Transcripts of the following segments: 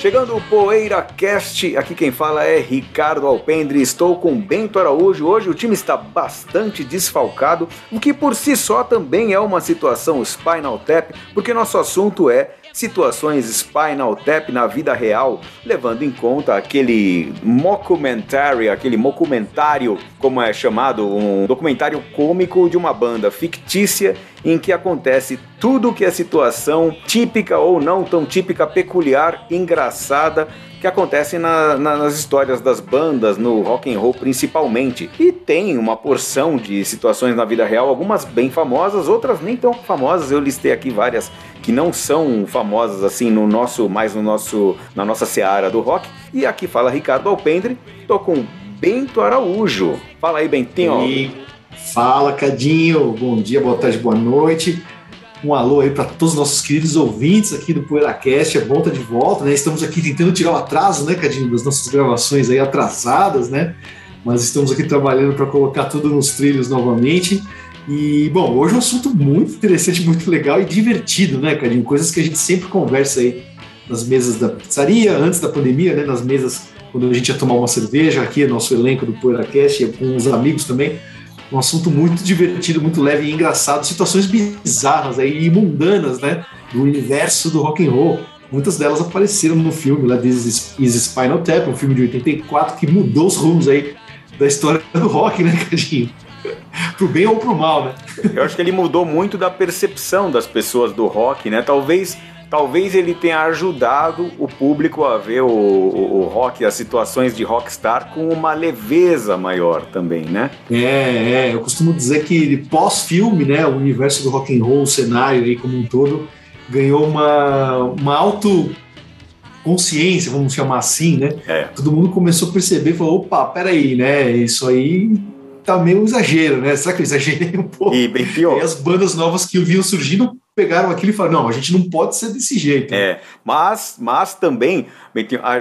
Chegando o Poeira Cast, aqui quem fala é Ricardo Alpendre. Estou com Bento Araújo. Hoje o time está bastante desfalcado, o que por si só também é uma situação Spinal Tap, porque nosso assunto é situações Spinal Tap na vida real, levando em conta aquele mockumentary, aquele documentário, como é chamado, um documentário cômico de uma banda fictícia em que acontece tudo que é situação típica ou não tão típica, peculiar, engraçada que acontecem na, na, nas histórias das bandas, no rock and roll principalmente. E tem uma porção de situações na vida real, algumas bem famosas, outras nem tão famosas. Eu listei aqui várias que não são famosas assim no nosso, mais no nosso, na nossa seara do rock. E aqui fala Ricardo Alpendre, tô com Bento Araújo. Fala aí, Bentinho. E fala, Cadinho. Bom dia, boa tarde, boa noite. Um alô aí para todos os nossos queridos ouvintes aqui do PoeiraCast. É bom estar de volta, né? Estamos aqui tentando tirar o atraso, né, Cadinho, das nossas gravações aí atrasadas, né? Mas estamos aqui trabalhando para colocar tudo nos trilhos novamente. E, bom, hoje é um assunto muito interessante, muito legal e divertido, né, Cadinho? Coisas que a gente sempre conversa aí nas mesas da pizzaria, antes da pandemia, né? Nas mesas quando a gente ia tomar uma cerveja aqui, nosso elenco do PoeiraCast, com os amigos também um assunto muito divertido, muito leve e engraçado, situações bizarras aí, e mundanas, né, do universo do rock and roll. Muitas delas apareceram no filme lá This is Spinal Tap, um filme de 84 que mudou os rumos aí da história do rock, né, Cadinho? pro bem ou pro mal, né? Eu acho que ele mudou muito da percepção das pessoas do rock, né? Talvez talvez ele tenha ajudado o público a ver o, o, o, rock, as situações de rockstar com uma leveza maior também, né? É, é eu costumo dizer que pós-filme, né, o universo do rock and roll, o cenário aí como um todo, ganhou uma, uma auto consciência, vamos chamar assim, né? É. Todo mundo começou a perceber, falou, opa, peraí, né, isso aí tá meio exagero, né? Será que eu exagerei um pouco? E bem pior. E as bandas novas que vinham surgindo pegaram aquilo e falaram: não, a gente não pode ser desse jeito. É, mas, mas também,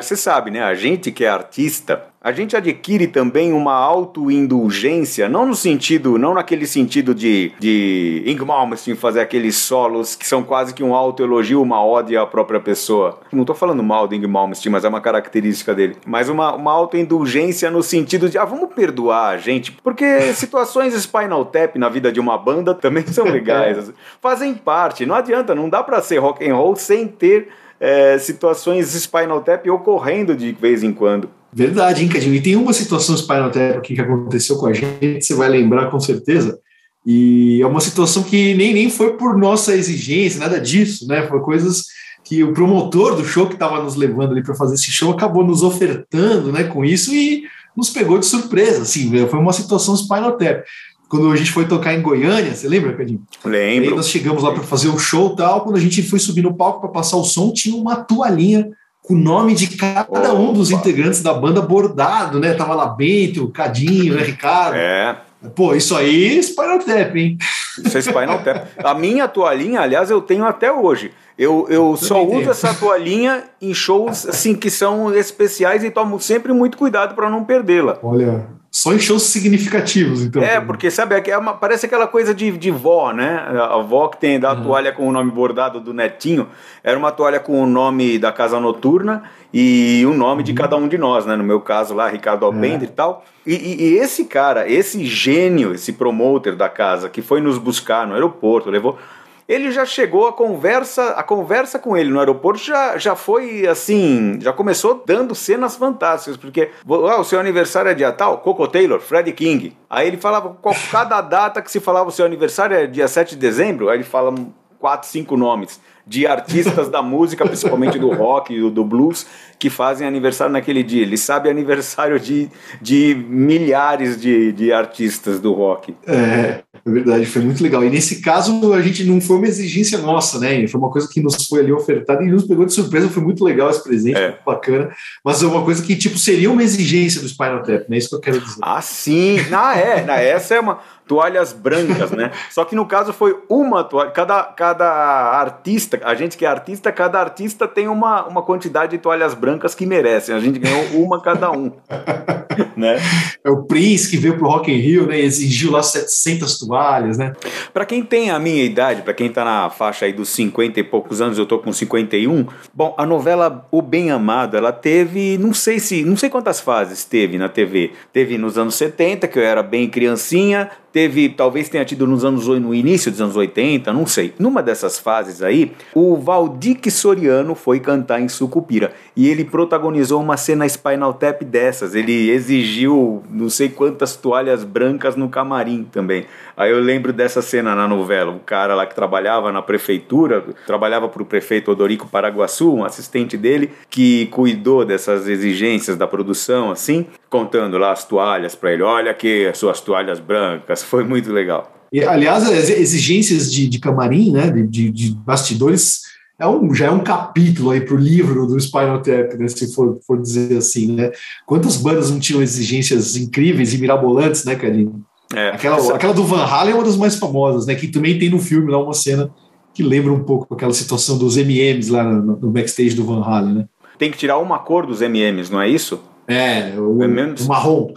você sabe, né? A gente que é artista, a gente adquire também uma autoindulgência, não no sentido, não naquele sentido de, de Ing Malmsteen fazer aqueles solos que são quase que um autoelogio, uma ode à própria pessoa. Não estou falando mal do Ing Malmsteen, mas é uma característica dele. Mas uma, uma autoindulgência no sentido de, ah, vamos perdoar a gente, porque situações Spinal Tap na vida de uma banda também são legais, fazem parte. Não adianta, não dá para ser rock and roll sem ter é, situações Spinal Tap ocorrendo de vez em quando. Verdade, hein, Cadinho? E tem uma situação Spinal Tap aqui que aconteceu com a gente, você vai lembrar com certeza. E é uma situação que nem, nem foi por nossa exigência, nada disso, né? Foi coisas que o promotor do show que estava nos levando ali para fazer esse show acabou nos ofertando, né, com isso e nos pegou de surpresa, assim, foi uma situação Spinal Tap. Quando a gente foi tocar em Goiânia, você lembra, Cadinho? Lembro. Aí nós chegamos lá para fazer o show tal, quando a gente foi subir no palco para passar o som, tinha uma toalhinha o nome de cada um dos integrantes da banda bordado, né? Tava lá Bento, Cadinho, né, Ricardo. É. Pô, isso aí é Spinal Tap, hein? Isso é Spinal Tap. A minha toalhinha, aliás, eu tenho até hoje. Eu, eu só uso tenho. essa toalhinha em shows assim que são especiais e tomo sempre muito cuidado para não perdê-la. Olha, só em shows significativos, então. É, porque sabe, é uma, parece aquela coisa de, de vó, né? A vó que tem da uhum. toalha com o nome bordado do netinho, era uma toalha com o nome da casa noturna e o nome uhum. de cada um de nós, né? No meu caso lá, Ricardo Alpendre é. e tal. E, e, e, esse cara, esse gênio, esse promoter da casa, que foi nos buscar no aeroporto, levou ele já chegou a conversa, a conversa com ele no aeroporto já, já foi assim, já começou dando cenas fantásticas, porque ah, o seu aniversário é dia tal, Coco Taylor, Freddie King. Aí ele falava cada data que se falava o seu aniversário é dia 7 de dezembro, aí ele fala quatro, cinco nomes de artistas da música, principalmente do rock e do blues, que fazem aniversário naquele dia. Ele sabe aniversário de, de milhares de, de artistas do rock. É, é verdade, foi muito legal. E nesse caso, a gente não foi uma exigência nossa, né? Foi uma coisa que nos foi ali ofertada e nos pegou de surpresa. Foi muito legal esse presente, é. bacana. Mas é uma coisa que, tipo, seria uma exigência do Spinal Tap, né? Isso que eu quero dizer. Ah, sim! Ah, é. Essa é uma toalhas brancas, né? Só que no caso foi uma toalha. Cada, cada artista, a gente que é artista, cada artista tem uma, uma quantidade de toalhas brancas que merecem. A gente ganhou uma cada um. né? É o Prince que veio pro Rock in Rio, né? Exigiu lá 700 toalhas, né? Para quem tem a minha idade, para quem tá na faixa aí dos 50 e poucos anos, eu tô com 51. Bom, a novela O Bem Amado, ela teve, não sei se, não sei quantas fases teve na TV. Teve nos anos 70, que eu era bem criancinha, teve, talvez tenha tido nos anos no início dos anos 80, não sei. Numa dessas fases aí, o Valdir Soriano foi cantar em Sucupira e ele protagonizou uma cena Spinal Tap dessas. Ele exigiu não sei quantas toalhas brancas no camarim também. Aí eu lembro dessa cena na novela, o cara lá que trabalhava na prefeitura, trabalhava para o prefeito Odorico Paraguaçu, um assistente dele que cuidou dessas exigências da produção assim, contando lá as toalhas para ele, olha aqui as suas toalhas brancas foi muito legal. E, aliás, as exigências de, de camarim, né, de, de bastidores, é um, já é um capítulo aí para o livro do Spinal Tap, né, se for, for dizer assim, né? Quantas bandas não tinham exigências incríveis e mirabolantes, né, Carinho? É, aquela, aquela do Van Halen é uma das mais famosas, né? Que também tem no filme lá uma cena que lembra um pouco aquela situação dos MMs lá no, no backstage do Van Halen, né? Tem que tirar uma cor dos MMs, não é isso? É, o, o marrom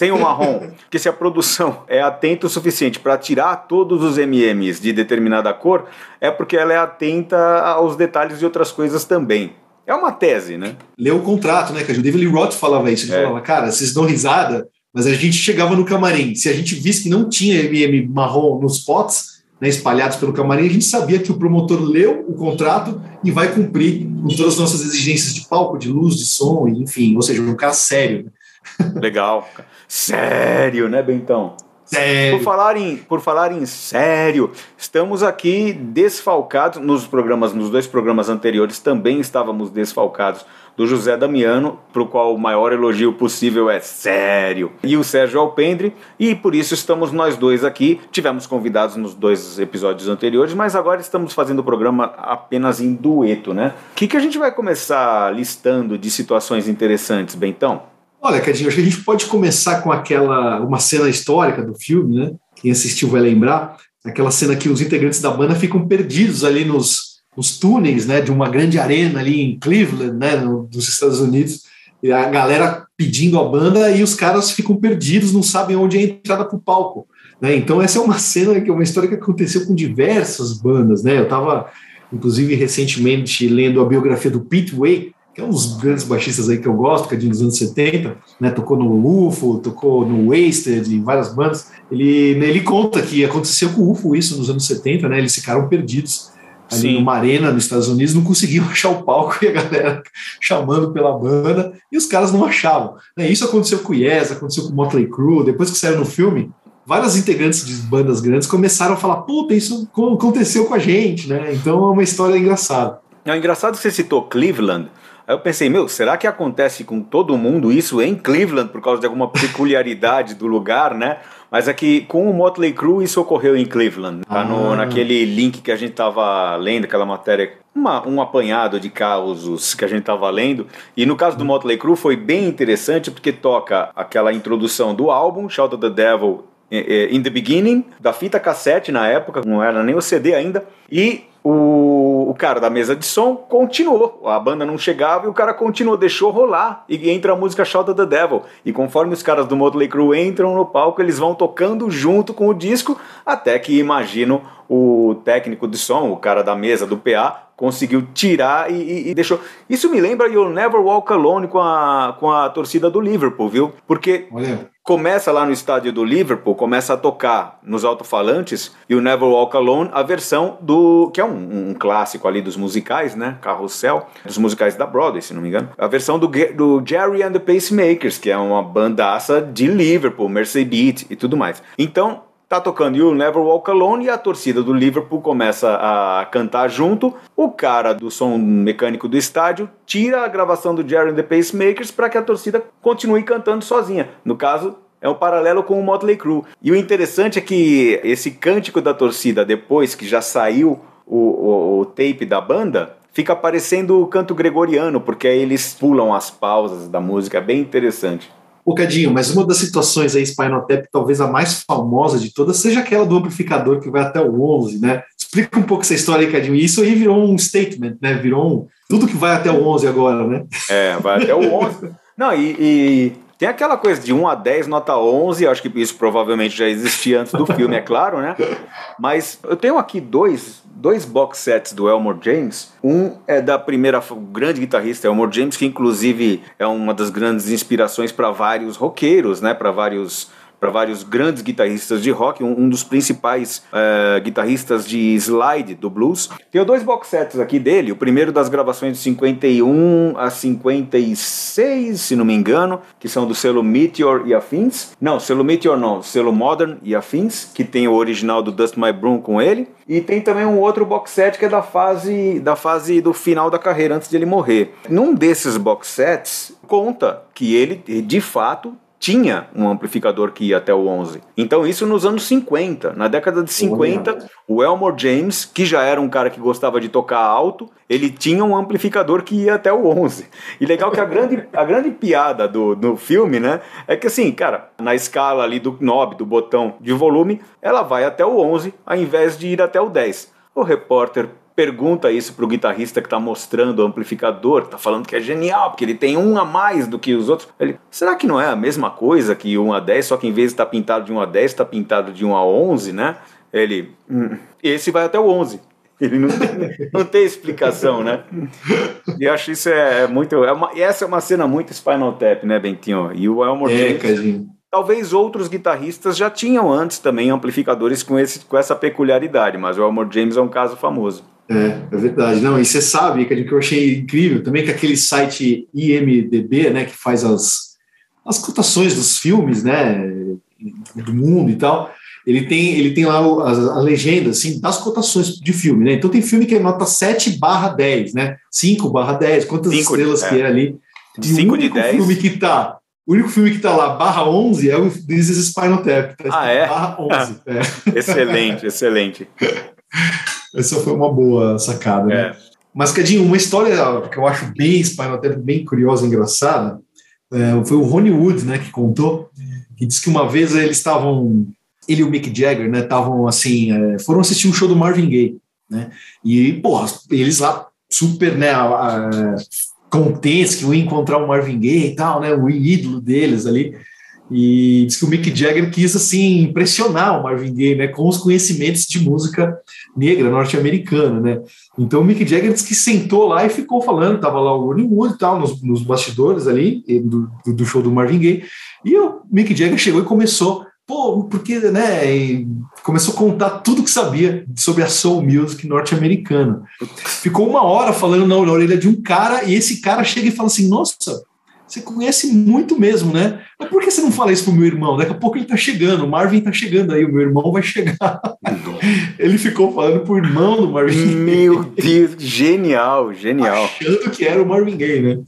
sem o marrom, que se a produção é atenta o suficiente para tirar todos os MMs de determinada cor, é porque ela é atenta aos detalhes de outras coisas também. É uma tese, né? Leu o contrato, né? Que o David Lee Roth falava isso. Ele é. falava, cara, vocês dão risada, mas a gente chegava no camarim. Se a gente visse que não tinha MM marrom nos potes, né, espalhados pelo camarim, a gente sabia que o promotor leu o contrato e vai cumprir com todas as nossas exigências de palco, de luz, de som, enfim, ou seja, um cara sério. Né? Legal. Sério, né, Bentão? Sério. Por falar, em, por falar em sério, estamos aqui desfalcados nos programas, nos dois programas anteriores também estávamos desfalcados do José Damiano, para o qual o maior elogio possível é sério, e o Sérgio Alpendre, e por isso estamos nós dois aqui. Tivemos convidados nos dois episódios anteriores, mas agora estamos fazendo o programa apenas em dueto, né? O que, que a gente vai começar listando de situações interessantes, Bentão? Olha, Cadinho, acho que a gente pode começar com aquela uma cena histórica do filme, né? Quem assistiu vai lembrar, aquela cena que os integrantes da banda ficam perdidos ali nos, nos túneis, né, de uma grande arena ali em Cleveland, né, no, dos Estados Unidos, e a galera pedindo a banda e os caras ficam perdidos, não sabem onde é a entrada para o palco. Né? Então essa é uma cena que é uma história que aconteceu com diversas bandas, né? Eu estava inclusive recentemente lendo a biografia do Pete Way, um dos grandes baixistas aí que eu gosto, que é de anos 70, né, tocou no UFO, tocou no Wasted, em várias bandas, ele, ele conta que aconteceu com o UFO isso nos anos 70, né, eles ficaram perdidos ali Sim. numa arena nos Estados Unidos, não conseguiam achar o palco e a galera chamando pela banda, e os caras não achavam. Né, isso aconteceu com o Yes, aconteceu com o Motley Crue, depois que saiu no filme, várias integrantes de bandas grandes começaram a falar, puta, isso aconteceu com a gente, né, então é uma história engraçada. É engraçado que você citou Cleveland, Aí eu pensei, meu, será que acontece com todo mundo isso em Cleveland por causa de alguma peculiaridade do lugar, né? Mas é que com o Motley Crue isso ocorreu em Cleveland, tá? Ah. No, naquele link que a gente tava lendo, aquela matéria, uma, um apanhado de causos que a gente tava lendo. E no caso do Motley Crue foi bem interessante porque toca aquela introdução do álbum, Shout of the Devil in the Beginning, da fita cassete na época, não era nem o CD ainda, e o, o cara da mesa de som continuou. A banda não chegava e o cara continuou, deixou rolar. E entra a música Shout the Devil. E conforme os caras do Motley Crue entram no palco, eles vão tocando junto com o disco, até que imagino o técnico de som, o cara da mesa do PA, conseguiu tirar e, e, e, deixou. Isso me lembra You'll Never Walk Alone com a, com a torcida do Liverpool, viu? Porque Olha. começa lá no estádio do Liverpool, começa a tocar nos alto-falantes You Never Walk Alone, a versão do. que é um, um, clássico ali dos musicais, né? Carrossel, dos musicais da Broadway, se não me engano. A versão do, do Jerry and the Pacemakers, que é uma bandaça de Liverpool, Mercy Beat e tudo mais. Então, Tá tocando You Never Walk Alone e a torcida do Liverpool começa a cantar junto. O cara do som mecânico do estádio tira a gravação do Jerry and the Pacemakers para que a torcida continue cantando sozinha. No caso, é um paralelo com o Motley Crue. E o interessante é que esse cântico da torcida, depois que já saiu o, o, o tape da banda, fica parecendo o canto gregoriano, porque aí eles pulam as pausas da música, é bem interessante. Cadinho, mas uma das situações aí, Spinal Tap, talvez a mais famosa de todas, seja aquela do amplificador que vai até o 11, né? Explica um pouco essa história aí, Cadinho. Isso aí virou um statement, né? Virou um... Tudo que vai até o 11 agora, né? É, vai até o 11. Não, e, e Tem aquela coisa de 1 a 10, nota 11, acho que isso provavelmente já existia antes do filme, é claro, né? Mas eu tenho aqui dois, dois box sets do Elmore James. Um é da primeira grande guitarrista Elmore James, que inclusive é uma das grandes inspirações para vários roqueiros, né? Para vários para vários grandes guitarristas de rock, um, um dos principais uh, guitarristas de slide do blues. Tenho dois box sets aqui dele, o primeiro das gravações de 51 a 56, se não me engano, que são do selo Meteor e Afins. Não, selo Meteor não, selo Modern e Afins, que tem o original do Dust My Broom com ele. E tem também um outro box set que é da fase da fase do final da carreira antes de ele morrer. Num desses box sets conta que ele de fato tinha um amplificador que ia até o 11. Então isso nos anos 50, na década de 50, o Elmore James, que já era um cara que gostava de tocar alto, ele tinha um amplificador que ia até o 11. E legal que a grande, a grande piada do, do filme, né, é que assim, cara, na escala ali do knob, do botão de volume, ela vai até o 11 ao invés de ir até o 10. O repórter pergunta isso pro guitarrista que tá mostrando o amplificador, tá falando que é genial, porque ele tem um a mais do que os outros. Ele, será que não é a mesma coisa que 1 a 10, só que em vez de estar tá pintado de 1 a 10, está pintado de 1 a 11, né? Ele, hum, esse vai até o 11. Ele não tem, não tem explicação, né? E eu acho isso é, é muito. É uma, essa é uma cena muito Spinal Tap, né, Bentinho? E o Elmore é, James. Talvez outros guitarristas já tinham antes também amplificadores com, esse, com essa peculiaridade, mas o Elmore James é um caso famoso. É, é verdade. Não, e você sabe, que eu achei incrível também que aquele site IMDB, né, que faz as, as cotações dos filmes, né, do mundo e tal, ele tem, ele tem lá a, a, legenda, assim, das cotações de filme, né? Então tem filme que é nota 7 barra 10, né? 5 barra 10, quantas Cinco estrelas de, que é, é ali. De 5 de 10. filme que tá, o único filme que tá lá, barra 11, é o This is Spinal Tap. Tá ah, é? Barra 11. é. Excelente, excelente. Essa foi uma boa sacada, né? é. Mas, Cadinho, uma história que eu acho bem Tap, bem curiosa e engraçada, é, foi o Ronnie Wood, né, que contou, que disse que uma vez eles estavam, ele e o Mick Jagger, né, estavam assim, é, foram assistir um show do Marvin Gaye, né, e, porra, eles lá super, né, a, a, contentes que iam encontrar o Marvin Gaye e tal, né, o ídolo deles ali, e diz que o Mick Jagger quis assim impressionar o Marvin Gaye, né, com os conhecimentos de música negra norte-americana, né? Então o Mick Jagger disse que sentou lá e ficou falando, tava lá o Ronnie Wood e tal nos, nos bastidores ali do, do, show do Marvin Gaye, e o Mick Jagger chegou e começou, pô, porque, né, começou a contar tudo que sabia sobre a soul music norte-americana. Ficou uma hora falando na orelha de um cara e esse cara chega e fala assim, nossa, você conhece muito mesmo, né? Mas por que você não fala isso pro meu irmão? Daqui a pouco ele tá chegando, o Marvin tá chegando aí, o meu irmão vai chegar. ele ficou falando pro irmão do Marvin Meu Deus, genial, genial. Achando que era o Marvin Gaye, né?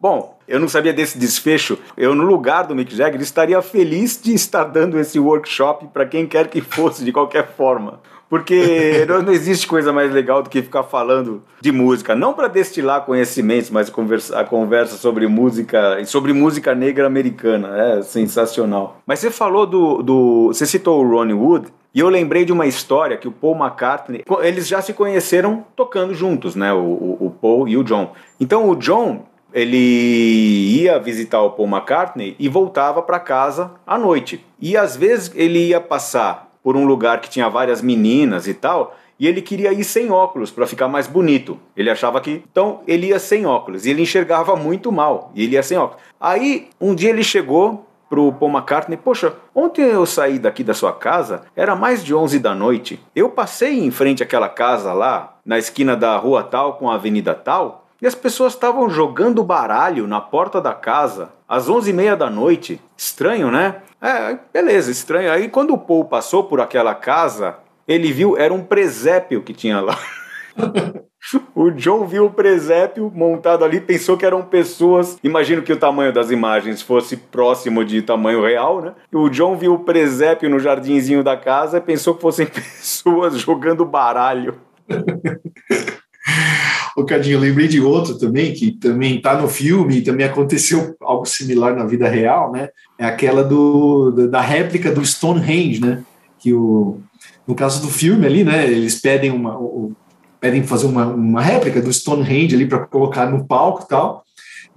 Bom, eu não sabia desse desfecho. Eu, no lugar do Mick Jagger, estaria feliz de estar dando esse workshop para quem quer que fosse, de qualquer forma. Porque não existe coisa mais legal do que ficar falando de música. Não para destilar conhecimentos, mas a conversa sobre música, sobre música negra americana. É sensacional. Mas você falou do. do você citou o Ronnie Wood. E eu lembrei de uma história que o Paul McCartney. Eles já se conheceram tocando juntos, né? O, o, o Paul e o John. Então o John ele ia visitar o Paul McCartney e voltava para casa à noite. E às vezes ele ia passar por um lugar que tinha várias meninas e tal, e ele queria ir sem óculos para ficar mais bonito. Ele achava que. Então ele ia sem óculos e ele enxergava muito mal e ele ia sem óculos. Aí um dia ele chegou pro Paul McCartney: Poxa, ontem eu saí daqui da sua casa, era mais de 11 da noite. Eu passei em frente àquela casa lá, na esquina da rua tal com a avenida tal, e as pessoas estavam jogando baralho na porta da casa às 11h30 da noite. Estranho, né? É, beleza, estranho. Aí quando o Paul passou por aquela casa, ele viu, era um presépio que tinha lá. o John viu o presépio montado ali, pensou que eram pessoas. Imagino que o tamanho das imagens fosse próximo de tamanho real, né? O John viu o presépio no jardinzinho da casa e pensou que fossem pessoas jogando baralho. Ô, Cadinho, eu lembrei de outro também, que também está no filme e também aconteceu algo similar na vida real, né? É aquela do, da réplica do Stonehenge, né? Que o, no caso do filme ali, né? Eles pedem uma, o, pedem fazer uma, uma réplica do Stonehenge ali para colocar no palco e tal.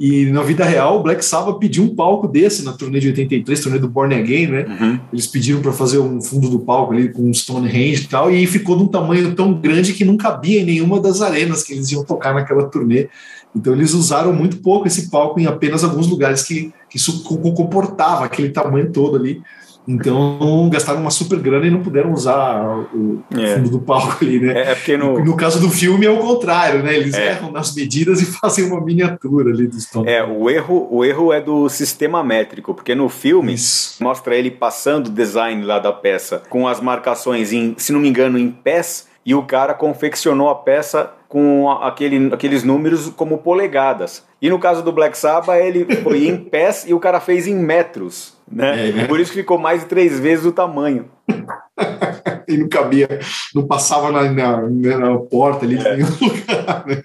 E na vida real, o Black Sabbath pediu um palco desse na turnê de 83, turnê do Born Again, né? Uhum. Eles pediram para fazer um fundo do palco ali com um Stonehenge e tal, e ficou de um tamanho tão grande que não cabia em nenhuma das arenas que eles iam tocar naquela turnê. Então eles usaram muito pouco esse palco em apenas alguns lugares que, que isso comportava aquele tamanho todo ali. Então gastaram uma super grana e não puderam usar o é. fundo do palco ali, né? É, é porque no... no caso do filme é o contrário, né? Eles é. erram nas medidas e fazem uma miniatura ali do Stone. É, o erro, o erro é do sistema métrico, porque no filme Isso. mostra ele passando o design lá da peça com as marcações em, se não me engano, em pés e o cara confeccionou a peça com aquele, aqueles números como polegadas. E no caso do Black Sabbath, ele foi em pés e o cara fez em metros. Né? É, né? Por isso que ficou mais de três vezes o tamanho. e não cabia, não passava na, na, na porta ali, é. nenhum lugar, né?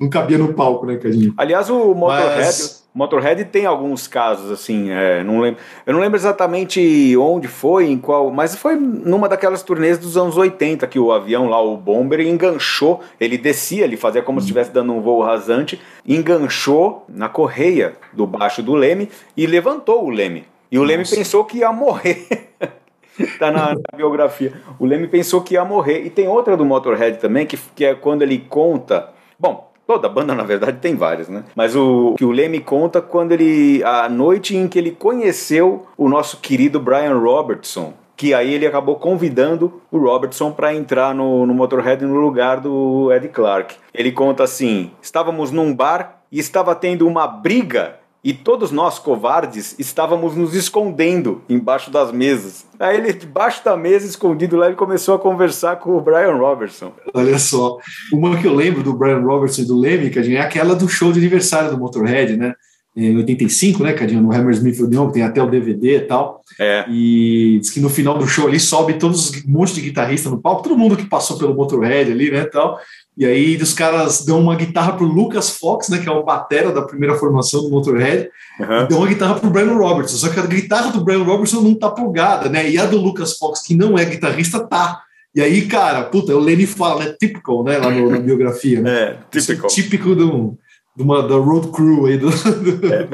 Não cabia no palco, né, Cadinho? Aliás, o Motorhead, Mas... Motorhead tem alguns casos, assim, é, não lembro, eu não lembro exatamente onde foi, em qual, mas foi numa daquelas turnês dos anos 80 que o avião lá, o Bomber, enganchou, ele descia, ele fazia como se estivesse dando um voo rasante, enganchou na correia do baixo do leme e levantou o leme. E o Leme pensou que ia morrer. tá na, na, biografia. O Leme pensou que ia morrer. E tem outra do Motorhead também, que, que é quando ele conta. Bom, Toda banda, na verdade, tem várias, né? Mas o que o Leme conta quando ele. a noite em que ele conheceu o nosso querido Brian Robertson. Que aí ele acabou convidando o Robertson para entrar no, no Motorhead no lugar do Ed Clark. Ele conta assim: estávamos num bar e estava tendo uma briga e todos nós, covardes, estávamos nos escondendo embaixo das mesas. Aí ele, debaixo da mesa, escondido lá, ele começou a conversar com o Brian Robertson. Olha só, uma que eu lembro do Brian Robertson e do Lemmy, Cadinho, é aquela do show de aniversário do Motorhead, né? Em 85, né, Cadinho? No Hammersmith que tem até o DVD e tal. É. E diz que no final do show ali sobe todos um monte de guitarrista no palco, todo mundo que passou pelo Motorhead ali, né, tal. E aí os caras dão uma guitarra pro Lucas Fox, né, que é o batera da primeira formação do Motorhead, uhum. e dão uma guitarra pro Brian Robertson. Só que a guitarra do Brian Robertson não tá plugada, né? E a do Lucas Fox, que não é guitarrista, tá. E aí, cara, puta, o Lenny fala, né? Typical, né? Lá no, na biografia. Né? É, typical. É típico do, uma, da road crew aí do. do... É.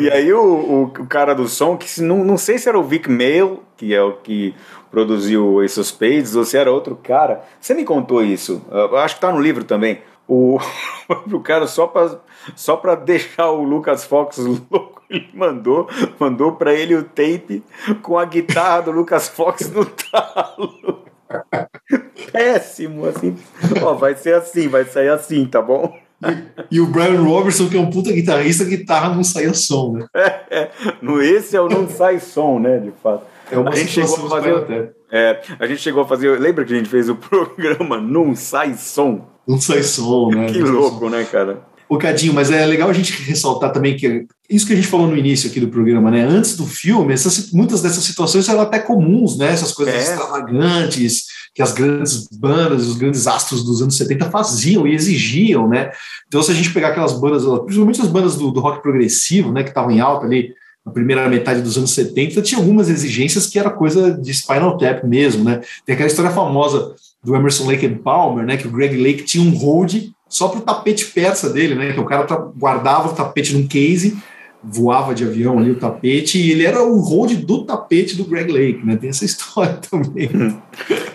E aí o, o, o, cara do som, que não, não sei se era o Vic Mail, que é o que produziu Ace of Spades, ou se era outro cara. Você me contou isso, eu acho que tá no livro também. O, o cara só para só pra deixar o Lucas Fox louco, ele mandou, mandou para ele o tape com a guitarra do Lucas Fox no talo. Péssimo, assim. Ó, vai ser assim, vai sair assim, tá bom? E, e, o Brian Robertson, que é um puta guitarrista, a guitarra não saia som, né? É, é. No esse é o não sai som, né, de fato. É uma a gente chegou a fazer. É, a gente chegou a fazer. Lembra que a gente fez o programa Não Sai Som? Não sai som, né? Que louco, né, cara? O Cadinho, mas é legal a gente ressaltar também que isso que a gente falou no início aqui do programa, né? Antes do filme, essas, muitas dessas situações eram até comuns, né? Essas coisas é. extravagantes que as grandes bandas, os grandes astros dos anos 70 faziam e exigiam, né? Então, se a gente pegar aquelas bandas, principalmente as bandas do, do rock progressivo, né, que estavam em alta ali, na primeira metade dos anos 70, tinha algumas exigências que era coisa de Spinal Tap mesmo, né? Tem aquela história famosa do Emerson Lake and Palmer, né? Que o Greg Lake tinha um hold só para o tapete persa dele, né? Que o cara guardava o tapete num case, voava de avião ali o tapete, e ele era o hold do tapete do Greg Lake, né? Tem essa história também.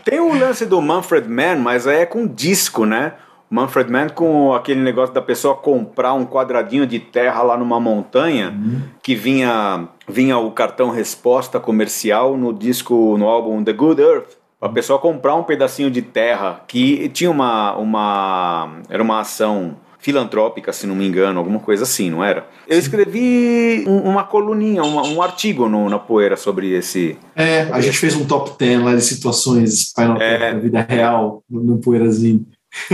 Tem o lance do Manfred Mann, mas aí é com disco, né? Manfred Mann com aquele negócio da pessoa comprar um quadradinho de terra lá numa montanha uhum. que vinha vinha o cartão resposta comercial no disco no álbum The Good Earth a pessoa comprar um pedacinho de terra que tinha uma uma era uma ação filantrópica, se não me engano, alguma coisa assim, não era? Eu escrevi um, uma coluninha, uma, um artigo no, na poeira sobre esse. É, a gente fez um top 10 lá de situações é, na vida real no, no Poeirazinho.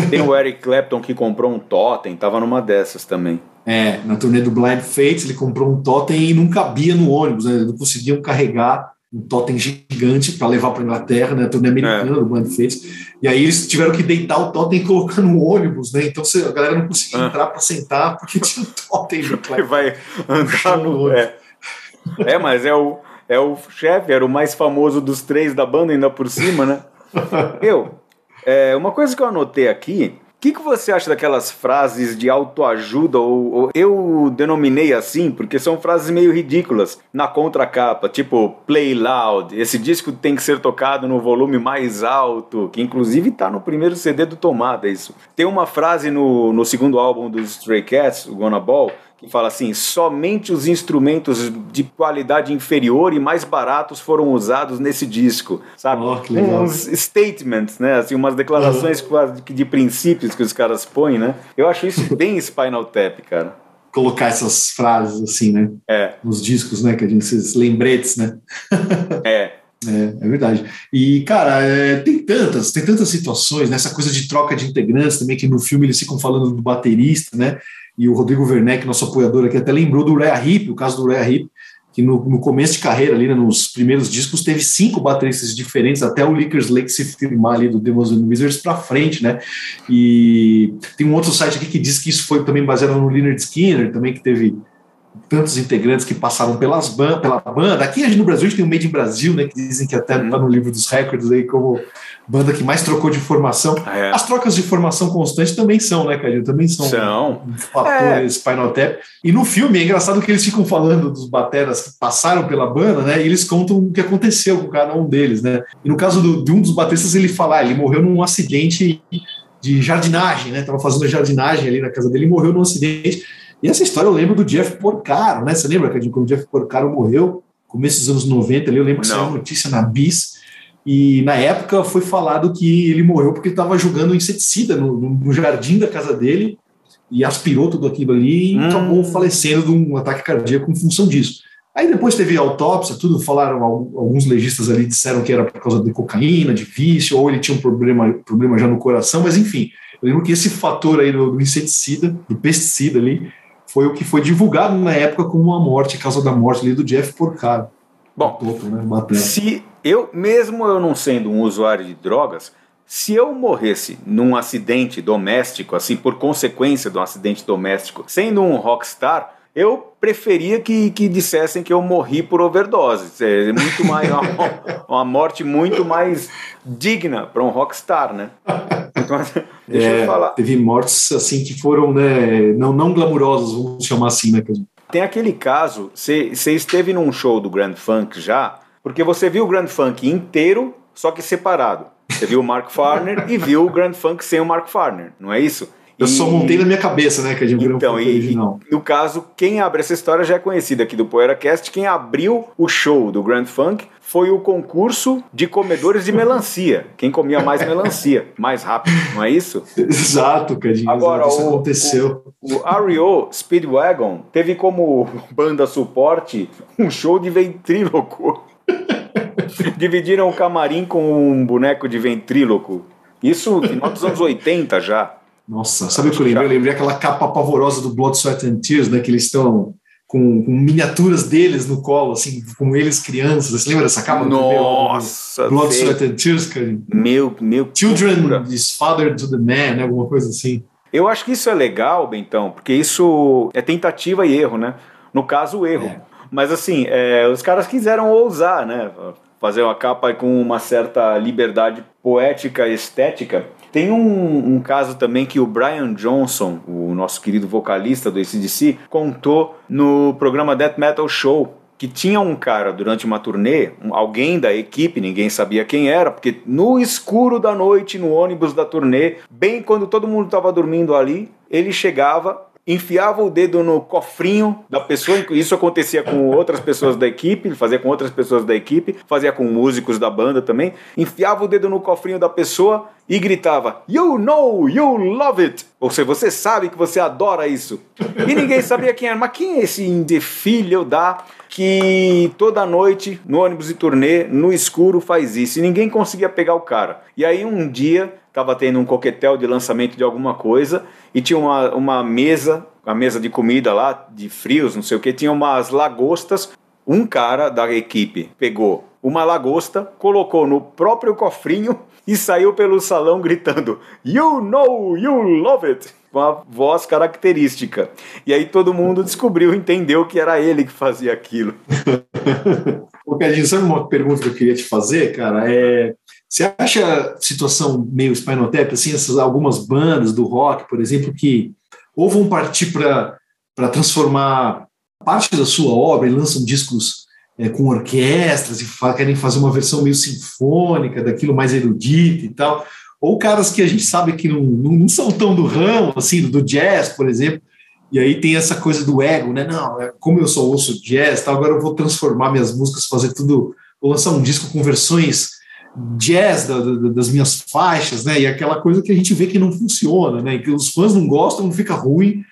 Tem o Eric Clapton que comprou um totem, tava numa dessas também. É, na turnê do Blind Fates ele comprou um totem e não cabia no ônibus, né? Eles não conseguiam carregar um totem gigante para levar para Inglaterra, né? A turnê americana é. do Blind Fates. E aí eles tiveram que deitar o totem e colocar no ônibus, né? Então a galera não conseguia ah. entrar para sentar porque tinha um totem Clapton. Vai andar no. É. é, mas é o, é o chefe, era o mais famoso dos três da banda, ainda por cima, né? Eu, é, uma coisa que eu anotei aqui O que, que você acha daquelas frases de autoajuda, ou, ou, eu denominei assim, porque são frases meio ridículas na contracapa, tipo play loud, esse disco tem que ser tocado no volume mais alto, que inclusive tá no primeiro CD do Tomada, isso. Tem uma frase no, no segundo álbum dos Stray Cats, o Gonna Ball, que fala assim: somente os instrumentos de qualidade inferior e mais baratos foram usados nesse disco, sabe? Oh, Uns statements, né? Assim, umas declarações de princípios que os caras põem, né? Eu acho isso bem Spinal Tap, cara. Colocar essas frases assim, né? É. Nos discos, né? Que a gente, esses lembretes, né? é. É, é verdade. E, cara, é, tem tantas, tem tantas situações, nessa né? coisa de troca de integrantes também, que no filme eles ficam falando do baterista, né? E o Rodrigo Werneck, nosso apoiador aqui, até lembrou do Rea Hip, o caso do Rea Hip, que no, no, começo de carreira, ali, né, nos primeiros discos, teve cinco bateristas diferentes, até o Lickers Lake se firmar ali do Demons and Wizards para frente, né? E tem um outro site aqui que diz que isso foi também baseado no Leonard Skinner, também que teve tantos integrantes que passaram pelas ban pela banda. Aqui no Brasil a gente tem o Made in Brasil, né, que dizem que até está no livro dos recordes aí como banda que mais trocou de formação. É. As trocas de formação constante também são, né, Cadinho? Também são, são. um fator é. Spinal Tap. E no filme é engraçado que eles ficam falando dos bateras que passaram pela banda, né? E eles contam o que aconteceu com cada um deles, né? E no caso do, de um dos bateristas, ele fala, ah, ele morreu num acidente de jardinagem, né? Tava fazendo jardinagem ali na casa dele e morreu num acidente. E essa história eu lembro do Jeff Porcaro, né? Você lembra, Cadinho, quando o Jeff Porcaro morreu, começo dos anos 90 ali, eu lembro que saiu notícia na Bis e na época foi falado que ele morreu porque estava jogando inseticida no, no, jardim da casa dele e aspirou tudo aquilo ali e hum. acabou falecendo de um ataque cardíaco em função disso. Aí depois teve autópsia, tudo falaram, alguns legistas ali disseram que era por causa de cocaína, de vício, ou ele tinha um problema, problema já no coração, mas enfim, eu lembro que esse fator aí do, do inseticida, do pesticida ali, foi o que foi divulgado na época como a morte, a causa da morte ali do Jeff Porcaro. Bom, né? se eu, mesmo eu não sendo um usuário de drogas, se eu morresse num acidente doméstico, assim, por consequência de um acidente doméstico, sendo um rockstar, eu preferia que, que dissessem que eu morri por overdose. É muito mais uma, uma morte muito mais digna para um rockstar, né? Então, deixa é, eu falar. Teve mortes assim que foram, né, não, não glamurosas, vamos chamar assim, né? Tem aquele caso, você esteve num show do Grand Funk já, porque você viu o Grand Funk inteiro, só que separado. Você viu o Mark Farner e viu o Grand Funk sem o Mark Farner, não é isso? Eu e... só montei na minha cabeça, né, que de um então, e, original. No caso, quem abre essa história já é conhecido aqui do PoeiraCast. Quem abriu o show do Grand Funk foi o concurso de comedores de melancia. Quem comia mais melancia, mais rápido, não é isso? Exato, Cadinho. Agora, isso o, aconteceu. O, o REO Speedwagon teve como banda suporte um show de ventríloco. Dividiram o camarim com um boneco de ventríloco. Isso no final dos anos 80 já. Nossa, sabe o que eu lembrei? Eu lembrei aquela capa pavorosa do Blood, Sweat and Tears, né? Que eles estão com, com, miniaturas deles no colo, assim, com eles crianças. Você lembra dessa capa? Nossa! Blood, Sweat and Tears, cara? Meu, meu. Children is father to the man, né? Alguma coisa assim. Eu acho que isso é legal, Bentão, porque isso é tentativa e erro, né? No caso, o erro. É. Mas assim, é, os caras quiseram ousar, né? Fazer uma capa com uma certa liberdade poética e estética. Tem um, um, caso também que o Brian Johnson, o nosso querido vocalista do ACDC, contou no programa Death Metal Show. Que tinha um cara durante uma turnê, alguém da equipe, ninguém sabia quem era, porque no escuro da noite, no ônibus da turnê, bem quando todo mundo estava dormindo ali, ele chegava, enfiava o dedo no cofrinho da pessoa, isso acontecia com outras pessoas da equipe, fazia com outras pessoas da equipe, fazia com músicos da banda também, enfiava o dedo no cofrinho da pessoa e gritava: You know, you love it! Ou seja, você sabe que você adora isso. E ninguém sabia quem era, mas quem é esse indefilho da que toda noite, no ônibus de turnê, no escuro, faz isso. E ninguém conseguia pegar o cara. E aí um dia estava tendo um coquetel de lançamento de alguma coisa e tinha uma, uma mesa, a mesa de comida lá, de frios, não sei o que, tinha umas lagostas. Um cara da equipe pegou uma lagosta, colocou no próprio cofrinho e saiu pelo salão gritando: You know, you love it! Com a voz característica. E aí todo mundo descobriu, entendeu que era ele que fazia aquilo. Ô, Cadinho, sabe uma pergunta que eu queria te fazer, cara? É Você acha situação meio Spinal Tap, assim, essas algumas bandas do rock, por exemplo, que ou vão partir para transformar parte da sua obra e lançam discos é, com orquestras e fa querem fazer uma versão meio sinfônica, daquilo mais erudito e tal, ou caras que a gente sabe que não, não, não são tão do ramo, assim, do jazz, por exemplo, e aí tem essa coisa do ego, né? Não, é, como eu só ouço jazz, agora eu vou transformar minhas músicas, fazer tudo, vou lançar um disco com versões jazz da, da, das minhas faixas, né? E aquela coisa que a gente vê que não funciona, né? Que os fãs não gostam, não fica ruim.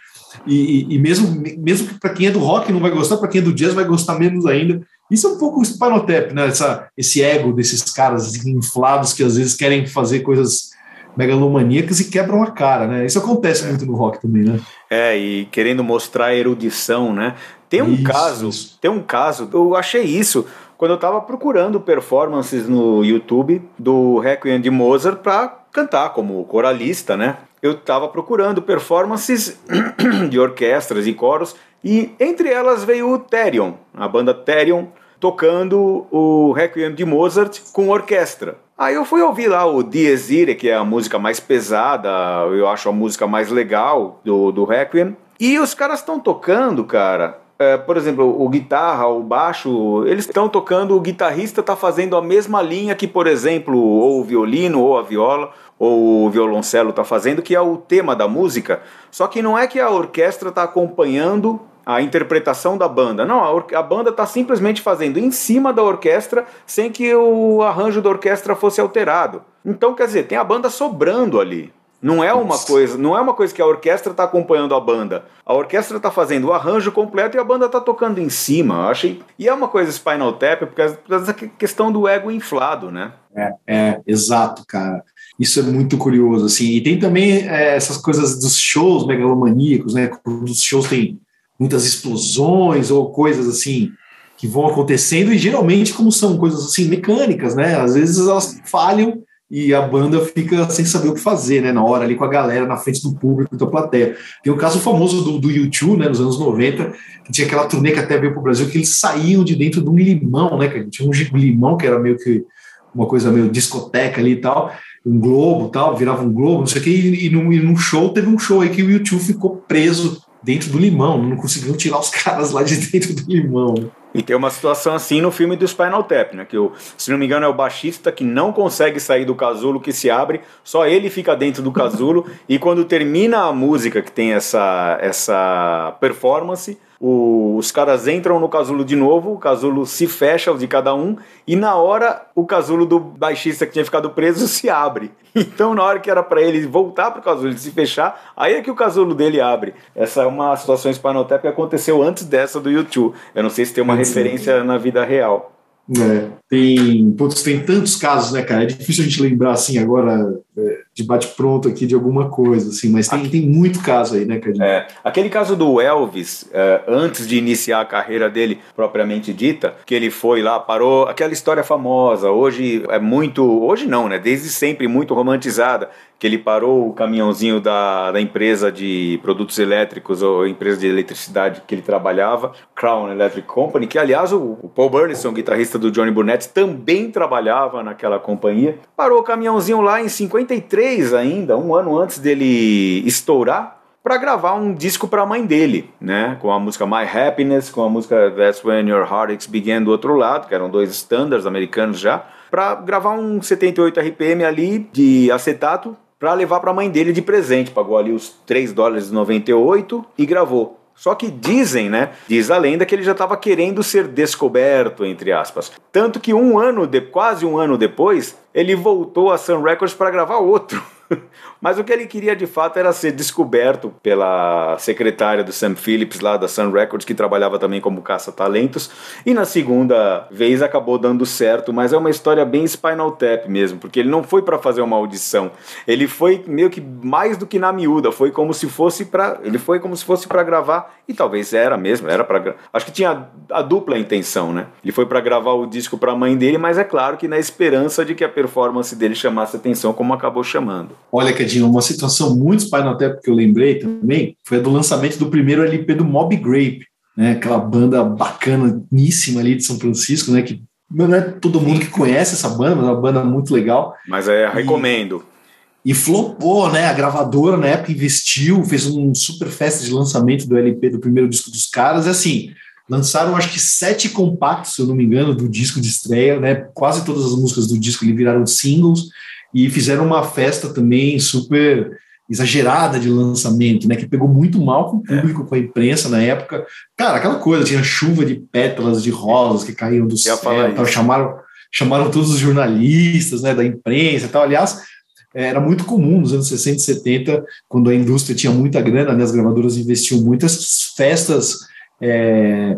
E, e, e mesmo, mesmo que para quem é do rock não vai gostar, para quem é do jazz vai gostar menos ainda. Isso é um pouco o Spinal né? Essa, esse ego desses caras inflados que às vezes querem fazer coisas megalomaníacas e quebram a cara, né? Isso acontece é. muito no rock também, né? É, e querendo mostrar erudição, né? Tem um isso, caso, isso. tem um caso, eu achei isso quando eu estava procurando performances no YouTube do Requiem de Mozart para cantar como coralista, né? Eu estava procurando performances de orquestras e coros e entre elas veio o Therion, a banda Therion, tocando o Requiem de Mozart com orquestra. Aí eu fui ouvir lá o Dies Irae, que é a música mais pesada, eu acho a música mais legal do, do Requiem. E os caras estão tocando, cara, é, por exemplo, o guitarra, o baixo, eles estão tocando, o guitarrista está fazendo a mesma linha que, por exemplo, ou o violino, ou a viola, ou o violoncelo está fazendo, que é o tema da música. Só que não é que a orquestra está acompanhando a interpretação da banda. Não, a, a banda está simplesmente fazendo em cima da orquestra sem que o arranjo da orquestra fosse alterado. Então, quer dizer, tem a banda sobrando ali. Não é uma coisa, não é uma coisa que a orquestra está acompanhando a banda. A orquestra está fazendo o arranjo completo e a banda está tocando em cima. Eu achei. E é uma coisa Spinal Tap causa, por causa dessa questão do ego inflado, né? É, é, exato, cara. Isso é muito curioso, assim. E tem também é, essas coisas dos shows megalomaníacos, né? Os shows têm muitas explosões ou coisas assim que vão acontecendo e geralmente como são coisas assim mecânicas, né? Às vezes elas falham e a banda fica sem saber o que fazer, né? Na hora ali com a galera na frente do público, da plateia. Tem o caso famoso do, do YouTube, né? Nos anos 90, que tinha aquela turnê que até veio para o Brasil, que eles saíam de dentro de um limão, né? Que tinha um limão que era meio que uma coisa meio discoteca ali e tal, um globo tal, virava um globo, não sei o que, e, e, num, e num show, teve um show aí que o YouTube ficou preso dentro do limão, não conseguiram tirar os caras lá de dentro do limão. E tem uma situação assim no filme do Spinal Tap, né? Que, o, se não me engano, é o baixista que não consegue sair do casulo que se abre, só ele fica dentro do casulo, e quando termina a música que tem essa, essa performance, o, os caras entram no casulo de novo, o casulo se fecha, o de cada um, e na hora o casulo do baixista que tinha ficado preso se abre. Então, na hora que era para ele voltar pro casulo e se fechar, aí é que o casulo dele abre. Essa é uma situação espanotep que aconteceu antes dessa do YouTube. Eu não sei se tem uma referência na vida real. É, tem, putz, tem tantos casos, né, cara? É difícil a gente lembrar assim agora de bate-pronto aqui de alguma coisa, assim, mas tem, tem muito caso aí, né, Cadinho? É, aquele caso do Elvis, é, antes de iniciar a carreira dele propriamente dita, que ele foi lá, parou, aquela história famosa, hoje é muito, hoje não, né? Desde sempre muito romantizada, que ele parou o caminhãozinho da, da empresa de produtos elétricos ou empresa de eletricidade que ele trabalhava, Crown Electric Company, que aliás o, o Paul Burnison, guitarrista do Johnny Burnett, também trabalhava naquela companhia. Parou o caminhãozinho lá em 53 ainda, um ano antes dele estourar, para gravar um disco para a mãe dele, né? Com a música My Happiness, com a música That's When Your Heartaches Began do outro lado, que eram dois standards americanos já, para gravar um 78 RPM ali de acetato para levar para a mãe dele de presente. Pagou ali os 3 dólares e 98 e gravou. Só que dizem, né? Diz a lenda que ele já estava querendo ser descoberto, entre aspas. Tanto que um ano, de, quase um ano depois, ele voltou a Sun Records para gravar outro. Mas o que ele queria de fato era ser descoberto pela secretária do Sam Phillips lá da Sun Records, que trabalhava também como caça-talentos. E na segunda vez acabou dando certo, mas é uma história bem Spinal Tap mesmo, porque ele não foi para fazer uma audição. Ele foi meio que mais do que na miúda, foi como se fosse para, ele foi como se fosse para gravar e talvez era mesmo, era para acho que tinha a dupla intenção, né? Ele foi para gravar o disco para a mãe dele, mas é claro que na esperança de que a performance dele chamasse atenção como acabou chamando. Olha, Uma situação muito Spinal que eu lembrei também foi a do lançamento do primeiro LP do Mob Grape, né? Aquela banda bacaníssima ali de São Francisco, né? Que não é todo mundo que conhece essa banda, mas é uma banda muito legal. Mas é, recomendo. E, e flopou, né? A gravadora na época investiu, fez um super festa de lançamento do LP do primeiro disco dos caras, e assim, lançaram acho que sete compactos, se eu não me engano, do disco de estreia, né? Quase todas as músicas do disco viraram singles e fizeram uma festa também super exagerada de lançamento, né? Que pegou muito mal com o é. público, é. com a imprensa na época. Cara, aquela coisa, tinha chuva de pétalas de rosas que caíam do céu, tal, chamaram, chamaram todos os jornalistas, né, da imprensa e tal. Aliás, era muito comum nos anos 60 e 70, quando a indústria tinha muita grana, né, as gravadoras investiam muito, essas festas é,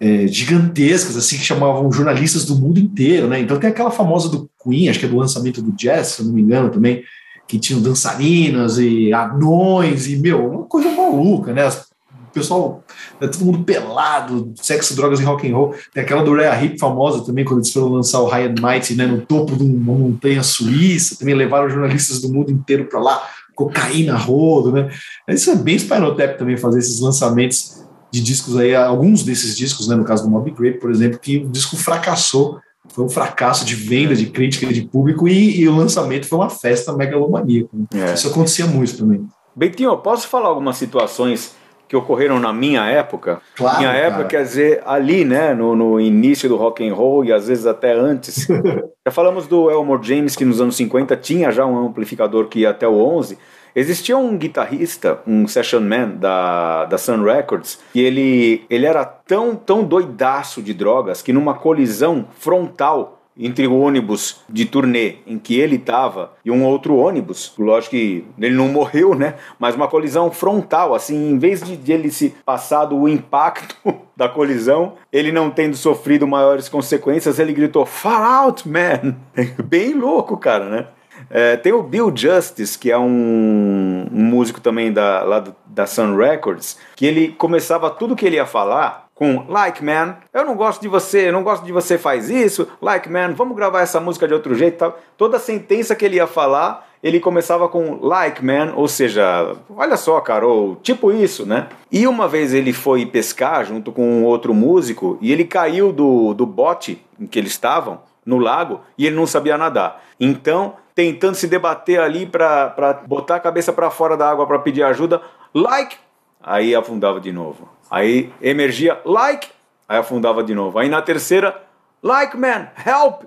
é, gigantescas, assim, que chamavam jornalistas do mundo inteiro, né? Então tem aquela famosa do Queen, acho que é do lançamento do Jazz, se eu não me engano também, que tinham dançarinas e anões e, meu, uma coisa maluca, né? O pessoal, né, todo mundo pelado, sexo, drogas e rock and roll. Tem aquela do Rhea Hip famosa também, quando eles foram lançar o High and Mighty, né, no topo de uma montanha suíça, também levaram jornalistas do mundo inteiro para lá, cocaína rodo, né? Isso é bem Spinal também, fazer esses lançamentos de discos aí, alguns desses discos, né, no caso do Mob Grape, por exemplo, que o disco fracassou foi um fracasso de venda, de crítica, de público e, e o lançamento foi uma festa megalomaníaca. Né? É. Isso acontecia muito também. Bentinho, posso falar algumas situações que ocorreram na minha época? Claro, minha época quer dizer ali, né, no, no início do rock and roll e às vezes até antes. já falamos do Elmore James que nos anos 50 tinha já um amplificador que ia até o 11 Existia um guitarrista, um session man da, da Sun Records, e ele, ele era tão, tão doidaço de drogas que numa colisão frontal entre o ônibus de turnê em que ele estava e um outro ônibus, lógico que ele não morreu, né? Mas uma colisão frontal, assim, em vez de, de ele se passado o impacto da colisão, ele não tendo sofrido maiores consequências, ele gritou Far out, man! Bem louco, cara, né? É, tem o Bill Justice, que é um, um músico também da, lá do, da Sun Records, que ele começava tudo que ele ia falar com Like Man, eu não gosto de você, não gosto de você faz isso, Like Man, vamos gravar essa música de outro jeito tal. Toda sentença que ele ia falar, ele começava com Like Man, ou seja, olha só, cara, ou tipo isso, né? E uma vez ele foi pescar junto com um outro músico e ele caiu do, do bote em que eles estavam, no lago, e ele não sabia nadar. Então tentando se debater ali para botar a cabeça para fora da água para pedir ajuda, like, aí afundava de novo. Aí emergia, like, aí afundava de novo. Aí na terceira, like man, help.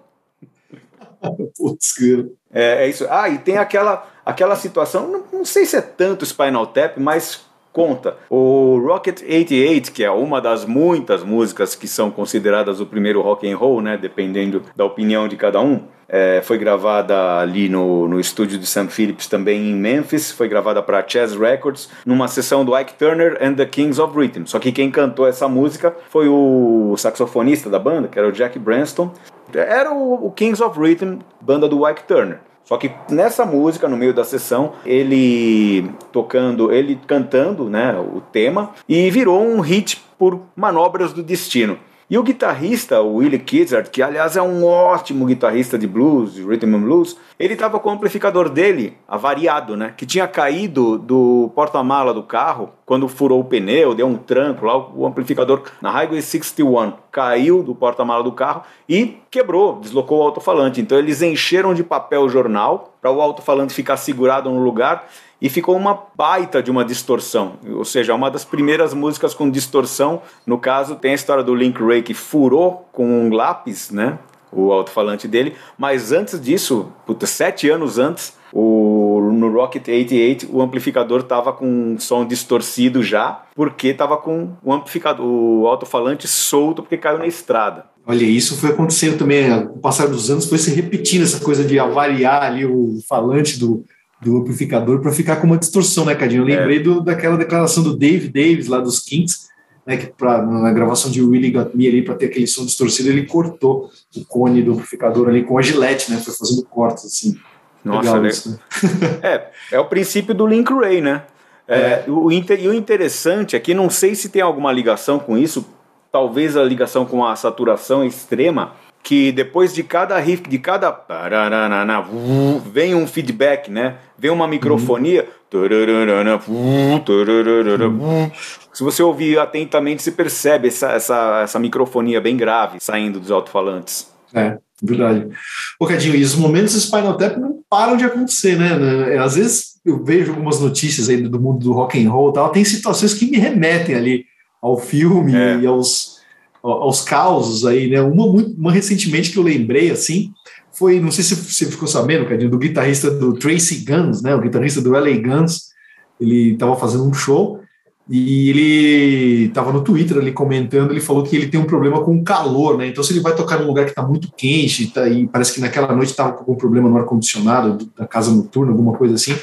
Putz, é, é isso. Ah, e tem aquela, aquela situação, não, não sei se é tanto Spinal Tap, mas conta. O Rocket 88, que é uma das muitas músicas que são consideradas o primeiro rock and roll, né, dependendo da opinião de cada um, é, foi gravada ali no, no estúdio de Sam Phillips, também em Memphis. Foi gravada para Chess Records, numa sessão do Ike Turner and the Kings of Rhythm. Só que quem cantou essa música foi o saxofonista da banda, que era o Jack Branston. Era o, o Kings of Rhythm, banda do Ike Turner. Só que nessa música, no meio da sessão, ele tocando, ele cantando né, o tema e virou um hit por manobras do destino. E o guitarrista, o Willie Kizzard, que aliás é um ótimo guitarrista de blues, de rhythm and blues, ele estava com o amplificador dele avariado, né? Que tinha caído do porta-mala do carro quando furou o pneu, deu um tranco lá, o amplificador na Highway 61 caiu do porta-mala do carro e quebrou, deslocou o alto-falante. Então eles encheram de papel jornal para o alto-falante ficar segurado no lugar e ficou uma baita de uma distorção, ou seja, uma das primeiras músicas com distorção. No caso, tem a história do Link Ray que furou com um lápis, né? O alto-falante dele, mas antes disso, puta, sete anos antes, o, no Rocket 88 o amplificador estava com um som distorcido já, porque estava com o amplificador, o alto-falante solto porque caiu na estrada. Olha, isso foi acontecendo também, com o passar dos anos foi se repetindo essa coisa de avariar ali o falante do, do amplificador para ficar com uma distorção, né, Cadinho? Eu é. lembrei é. do, daquela declaração do Dave Davis lá dos Kings, né, que pra, na gravação de Willie Got Me ali para ter aquele som distorcido, ele cortou o cone do amplificador ali com a gilete, né? Foi fazendo cortes assim. Nossa, Legal, isso, né? é, é o princípio do Link Ray, né? É, é. O, e o interessante é que não sei se tem alguma ligação com isso, talvez a ligação com a saturação extrema, que depois de cada riff, de cada vem um feedback, né? Vem uma microfonia. Se você ouvir atentamente, você percebe essa, essa, essa microfonia bem grave saindo dos alto-falantes. É, verdade. Ô, Cadinho, e os momentos Spinal Tap não param de acontecer, né? Às vezes eu vejo algumas notícias aí do mundo do rock and roll tal, tem situações que me remetem ali ao filme é. e aos, aos causos aí, né? Uma, uma recentemente que eu lembrei, assim, foi, não sei se você ficou sabendo, Cadinho, do guitarrista do Tracy Guns, né? O guitarrista do LA Guns, ele estava fazendo um show e ele estava no Twitter ali comentando, ele falou que ele tem um problema com calor, né? Então, se ele vai tocar num lugar que está muito quente tá, e parece que naquela noite estava com algum problema no ar-condicionado da casa noturna, alguma coisa assim,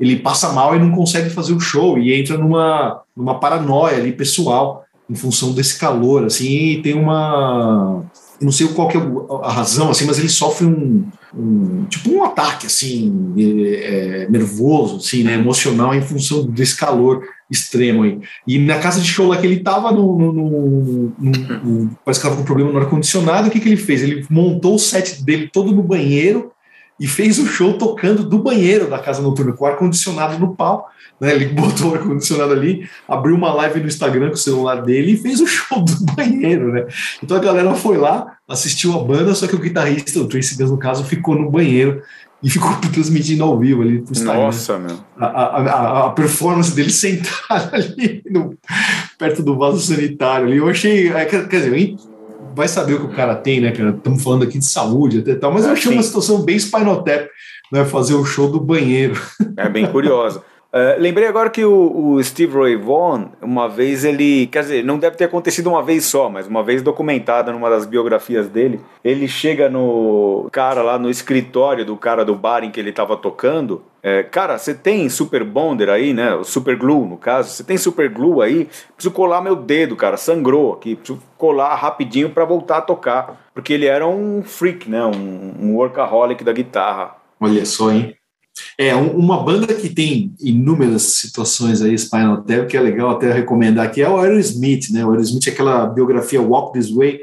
ele passa mal e não consegue fazer o show e entra numa, numa paranoia ali pessoal em função desse calor, assim, e tem uma não sei qual que é a razão, assim, mas ele sofre um, um tipo um ataque, assim, é, nervoso, assim, né, emocional em função desse calor extremo aí. E na casa de show lá que ele tava no, no, no, no parece que estava com problema no ar-condicionado, o que, que ele fez? Ele montou o set dele todo no banheiro e fez o show tocando do banheiro da casa noturna, com ar-condicionado no pau. Né? Ele botou o ar-condicionado ali, abriu uma live no Instagram com o celular dele e fez o show do banheiro. Né? Então a galera foi lá, assistiu a banda, só que o guitarrista, o Tracy Guns no caso, ficou no banheiro e ficou transmitindo ao vivo ali pro Instagram. Nossa, meu. A, a, a, performance dele sentado ali no, perto do vaso sanitário ali. Eu achei. É, quer, quer dizer, vai saber o que o cara tem, né, cara? Estamos falando aqui de saúde até tal, mas eu achei uma situação bem Spinal Tap, né? Fazer o show do banheiro. É bem curiosa. Uh, lembrei agora que o, o, Steve Ray Vaughan, uma vez ele, quer dizer, não deve ter acontecido uma vez só, mas uma vez documentada numa das biografias dele, ele chega no cara lá no escritório do cara do bar em que ele estava tocando. É, cara, você tem super bonder aí, né? O super glue, no caso. Você tem super glue aí? Preciso colar meu dedo, cara. Sangrou aqui. Preciso colar rapidinho para voltar a tocar. Porque ele era um freak, né? Um, um workaholic da guitarra. Olha só, hein? É, uma banda que tem inúmeras situações aí, Spinal Tap, que é legal até recomendar aqui, é o Aerosmith, né? O Aerosmith é aquela biografia Walk This Way,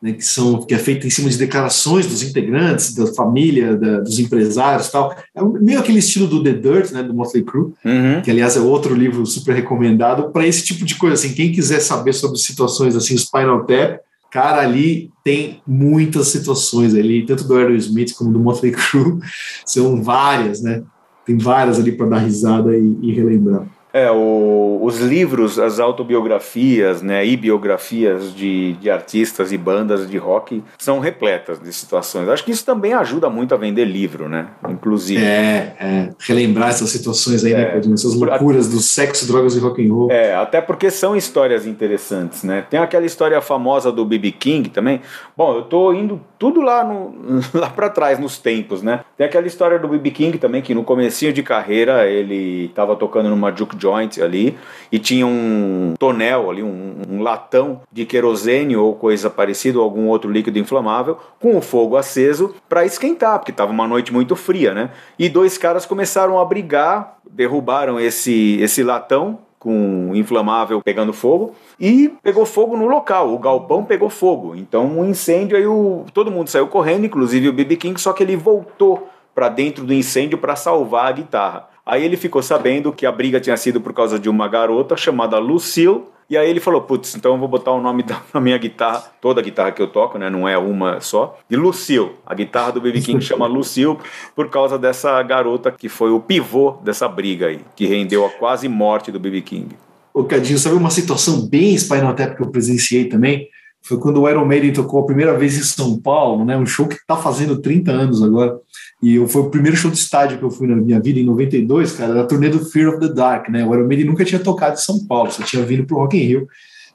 né, que, são, que é feita em cima de declarações dos integrantes, da família, da, dos empresários tal. É meio aquele estilo do The Dirt, né, do Motley Crue, uhum. que aliás é outro livro super recomendado para esse tipo de coisa. Assim, quem quiser saber sobre situações assim, Spinal Tap, Cara, ali tem muitas situações ali, tanto do Aerosmith como do Motley Crue, são várias, né? Tem várias ali para dar risada e, e relembrar. É, o, os livros, as autobiografias, né, e biografias de, de artistas e bandas de rock são repletas de situações. Acho que isso também ajuda muito a vender livro, né? Inclusive. É, é relembrar essas situações aí, né, é, né, essas loucuras do sexo, drogas e rock and roll. É, até porque são histórias interessantes, né? Tem aquela história famosa do B.B. King também. Bom, eu tô indo tudo lá, no, lá para trás, nos tempos, né? Tem aquela história do B.B. King também, que no comecinho de carreira ele estava tocando numa juke joint ali e tinha um tonel ali, um, um latão de querosene ou coisa parecida, ou algum outro líquido inflamável, com o fogo aceso para esquentar, porque estava uma noite muito fria, né? E dois caras começaram a brigar, derrubaram esse, esse latão com inflamável pegando fogo e pegou fogo no local. O galpão pegou fogo. Então, um incêndio aí o, todo mundo saiu correndo, inclusive o BB King, só que ele voltou para dentro do incêndio para salvar a guitarra. Aí ele ficou sabendo que a briga tinha sido por causa de uma garota chamada Lucille. E aí ele falou, putz, então eu vou botar o nome da minha guitarra, toda a guitarra que eu toco, né, não é uma só, de Lucille. A guitarra do BB King chama Lucille por causa dessa garota que foi o pivô dessa briga aí, que rendeu a quase morte do BB King. Ô Cadinho, sabe uma situação bem Spinal Tap que eu presenciei também? Foi quando o Iron Maiden tocou a primeira vez em São Paulo, né, um show que está fazendo 30 anos agora. E foi o primeiro show de estádio que eu fui na minha vida, em 92, cara, era a turnê do Fear of the Dark, né? O Iron Maiden nunca tinha tocado em São Paulo, só tinha vindo pro Rock in Rio.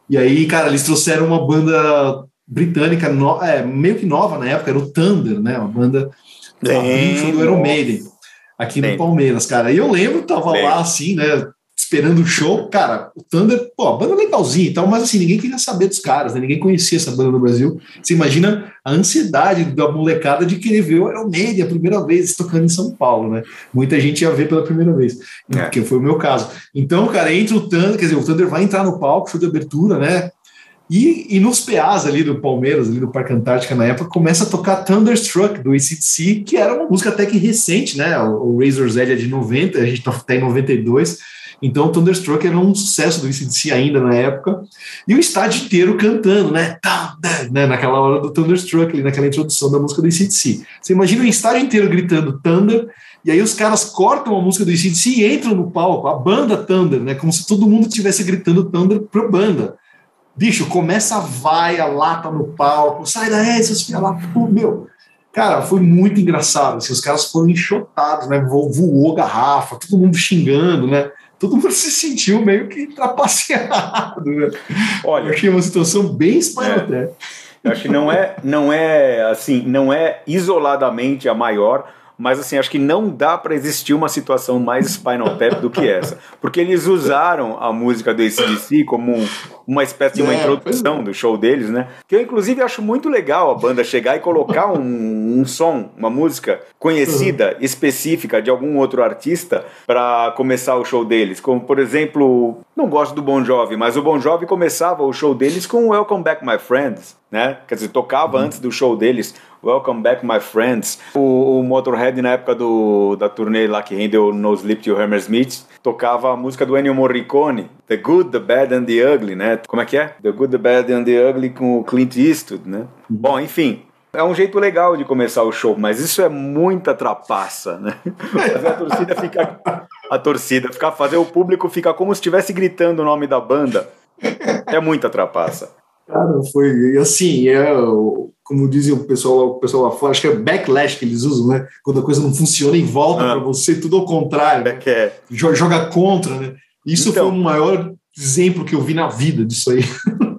E aí, cara, eles trouxeram uma banda britânica, no, é, meio que nova na época, era o Thunder, né? Uma banda show do Iron Maiden, aqui no Palmeiras, cara. E eu lembro, tava Bem. lá assim, né? Esperando o show. Cara, o Thunder, pô, a banda é legalzinha e tal, mas assim, ninguém queria saber dos caras, né? Ninguém conhecia essa banda no Brasil. Você imagina a ansiedade da molecada de querer ver o Iron Maiden a primeira vez tocando em São Paulo, né? Muita gente ia ver pela primeira vez, é. que foi o meu caso. Então, cara, entra o Thunder, quer dizer, o Thunder vai entrar no palco, show de abertura, né? E, e nos PAs ali do Palmeiras, ali do Parque Antártica na época, começa a tocar Thunderstruck do ACDC, que era uma música até que recente, né? O, o Razor's Edge é de 90, a gente tá, tá em 92 Então, Thunderstruck era um sucesso do ICDC ainda na época, e o estádio inteiro cantando, né? né? Naquela hora do Thunderstruck, ali, naquela introdução da música do ICDC. Você imagina o estádio inteiro gritando Thunder, e aí os caras cortam a música do ICDC e entram no palco, a banda Thunder, né? Como se todo mundo estivesse gritando Thunder pra banda. Bicho, começa a vaia, lata no palco, sai daí, seus filhos lá, meu. Cara, foi muito engraçado. Assim, os caras foram enxotados, né? Voou garrafa, todo mundo xingando, né? Todo mundo se sentiu meio que trapaceado, né? Olha, eu achei uma situação bem espanhola. É. Eu acho que não é, não é assim, não é isoladamente a maior, mas assim, acho que não dá para existir uma situação mais Spinal Tap do que essa. Porque eles usaram a música do ACDC como um, uma espécie de uma é, introdução é. do show deles, né? Que eu, inclusive, acho muito legal a banda chegar e colocar um, um som, uma música conhecida, uhum. específica de algum outro artista para começar o show deles. Como, por exemplo, não gosto do Bon Jovi, mas o Bon Jovi começava o show deles com Welcome Back My Friends, né? Quer dizer, tocava uhum. antes do show deles Welcome Back My Friends. O, o, Motorhead, na época do, da turnê lá que rendeu No Sleep to Hammersmith, tocava a música do Ennio Morricone, The Good, The Bad and The Ugly, né? Como é que é? The Good, The Bad and The Ugly com o Clint Eastwood, né? Uhum. Bom, enfim, é um jeito legal de começar o show, mas isso é muita trapaça, né? Fazer a torcida ficar. A torcida, ficar, fazer o público ficar como se estivesse gritando o nome da banda. É muita trapaça. Cara, foi assim, é, como dizem o pessoal, o pessoal lá fora, acho que é backlash que eles usam, né? Quando a coisa não funciona e volta ah. para você, tudo ao contrário. Né? É. Joga contra, né? Isso então, foi o maior exemplo que eu vi na vida disso aí.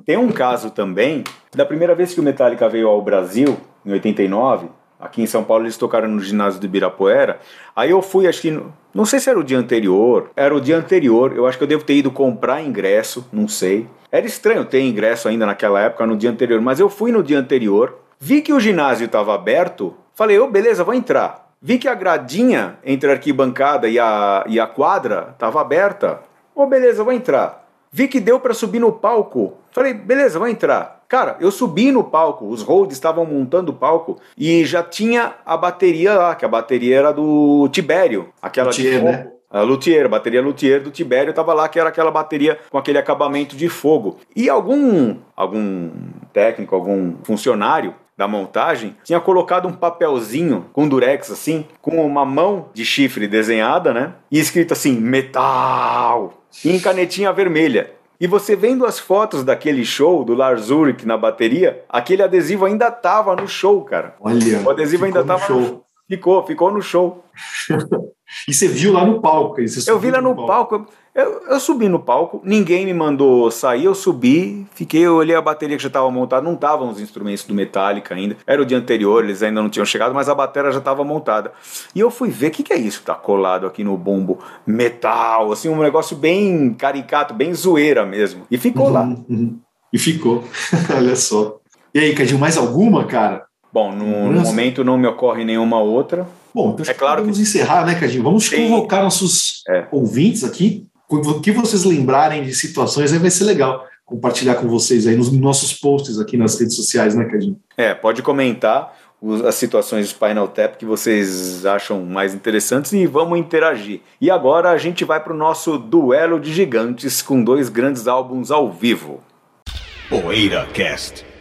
Tem um caso também, da primeira vez que o Metallica veio ao Brasil, em 89, aqui em São Paulo eles tocaram no ginásio do Ibirapuera. Aí eu fui, acho que. Não sei se era o dia anterior. Era o dia anterior. Eu acho que eu devo ter ido comprar ingresso, não sei. Era estranho ter ingresso ainda naquela época, no dia anterior, mas eu fui no dia anterior, vi que o ginásio estava aberto, falei, ô, oh, beleza, vou entrar. Vi que a gradinha entre a arquibancada e a, e a quadra estava aberta. Ô, oh, beleza, vou entrar. Vi que deu para subir no palco. Falei, beleza, vou entrar. Cara, eu subi no palco, os holds estavam montando o palco e já tinha a bateria lá, que a bateria era do Tibério, aquela Luthier, de né? A Luthier, a bateria Luthier do Tibério estava lá, que era aquela bateria com aquele acabamento de fogo. E algum, algum técnico, algum funcionário da montagem tinha colocado um papelzinho com durex assim, com uma mão de chifre desenhada, né? E escrito assim, metal, em canetinha vermelha. E você vendo as fotos daquele show do Lars Ulrich na bateria, aquele adesivo ainda tava no show, cara. Olha, o adesivo ainda tava no show. Ficou, ficou no show. E você viu lá no palco? eu vi lá no, no palco. palco. Eu, eu, subi no palco, ninguém me mandou sair, eu subi, fiquei, eu olhei a bateria que já estava montada, não estavam os instrumentos do Metallica ainda, era o dia anterior, eles ainda não tinham chegado, mas a bateria já estava montada. E eu fui ver, o que, que é isso que tá colado aqui no bombo? Metal, assim, um negócio bem caricato, bem zoeira mesmo. E ficou uhum, lá. Uhum. E ficou, olha só. E aí, Cadinho, mais alguma, cara? Bom, no, no momento não me ocorre nenhuma outra. Bom, então é claro vamos que... encerrar, né, Cadinho? Vamos Sim. convocar nossos é. ouvintes aqui. O que vocês lembrarem de situações aí vai ser legal compartilhar com vocês aí nos nossos posts aqui nas redes sociais, né, Cadinho? É, pode comentar as situações de Spinal Tap que vocês acham mais interessantes e vamos interagir. E agora a gente vai para o nosso duelo de gigantes com dois grandes álbuns ao vivo. Poeira Cast.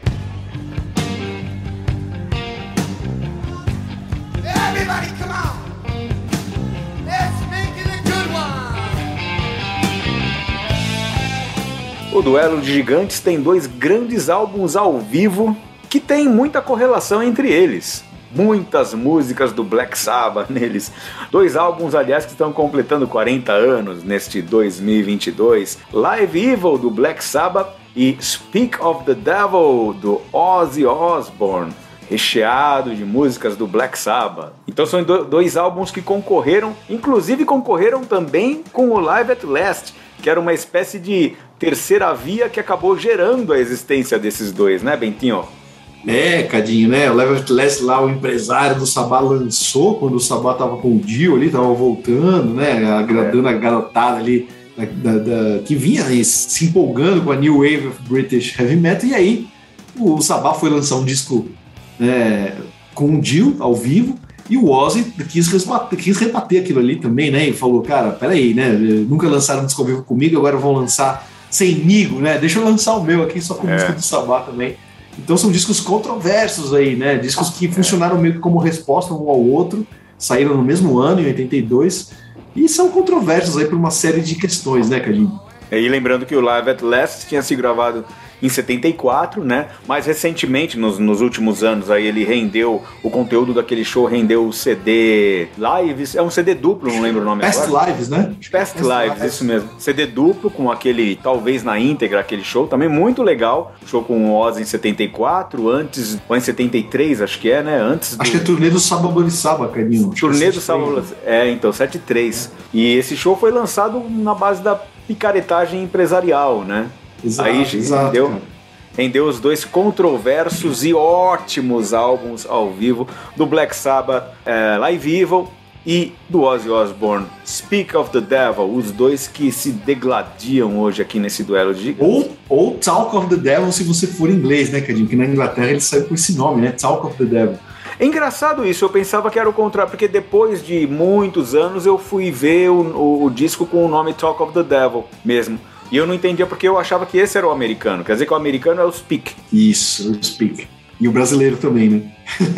O Duelo de Gigantes tem dois grandes álbuns ao vivo que tem muita correlação entre eles. Muitas músicas do Black Sabbath neles. Dois álbuns, aliás, que estão completando 40 anos neste 2022. Live Evil do Black Sabbath e Speak of the Devil do Ozzy Osbourne recheado de músicas do Black Sabbath. Então são dois álbuns que concorreram, inclusive concorreram também com o Live at Last, que era uma espécie de terceira via que acabou gerando a existência desses dois, né, Bentinho? É, Cadinho, né? O Last lá, o empresário do Sabá lançou quando o Sabá tava com o Dio ali, tava voltando, né? Agradando é. a garotada ali da, da, que vinha né, se empolgando com a New Wave of British Heavy Metal, e aí o Sabá foi lançar um disco é, com o Dio ao vivo. E o Ozzy quis, rebater, quis rebater aquilo ali também, né? E falou, cara, peraí, né? Nunca lançaram um disco ao vivo comigo, agora vão lançar sem Nigo, né? Deixa eu lançar o meu aqui só com é. música do Sabá também. Então são discos controversos aí, né? Discos que é. funcionaram meio que como resposta um ao outro, saíram no mesmo ano, em 82, e são controversos aí por uma série de questões, né, Cadinho? E lembrando que o Live at Last tinha sido gravado em 74, né? Mais recentemente, nos, nos últimos anos, aí ele rendeu o conteúdo daquele show, rendeu o CD Lives, é um CD duplo, não lembro o nome Past agora. Lives, né? Past, Past Lives, Lives, isso mesmo. CD duplo com aquele, talvez na íntegra, aquele show, também muito legal. Show com o Oz em 74, antes, ou em 73, acho que é, né? Antes do... Acho que é turnê do Saba Borisaba, carinho. Turnê do Saba É, então, 73. E esse show foi lançado na base da picaretagem empresarial, né? Exato, Aí exato, rendeu, rendeu os dois controversos e ótimos álbuns ao vivo do Black Sabbath, é, Live Evil e do Ozzy Osbourne, Speak of the Devil, os dois que se degladiam hoje aqui nesse duelo de ou, ou Talk of the Devil se você for inglês, né, Cadinho? Que na Inglaterra ele saiu com esse nome, né? Talk of the Devil. É engraçado isso, eu pensava que era o contrário, porque depois de muitos anos eu fui ver o, o, o disco com o nome Talk of the Devil mesmo. E eu não entendia porque eu achava que esse era o americano. Quer dizer que o americano é o Speak. Isso, o Speak. E o brasileiro também, né?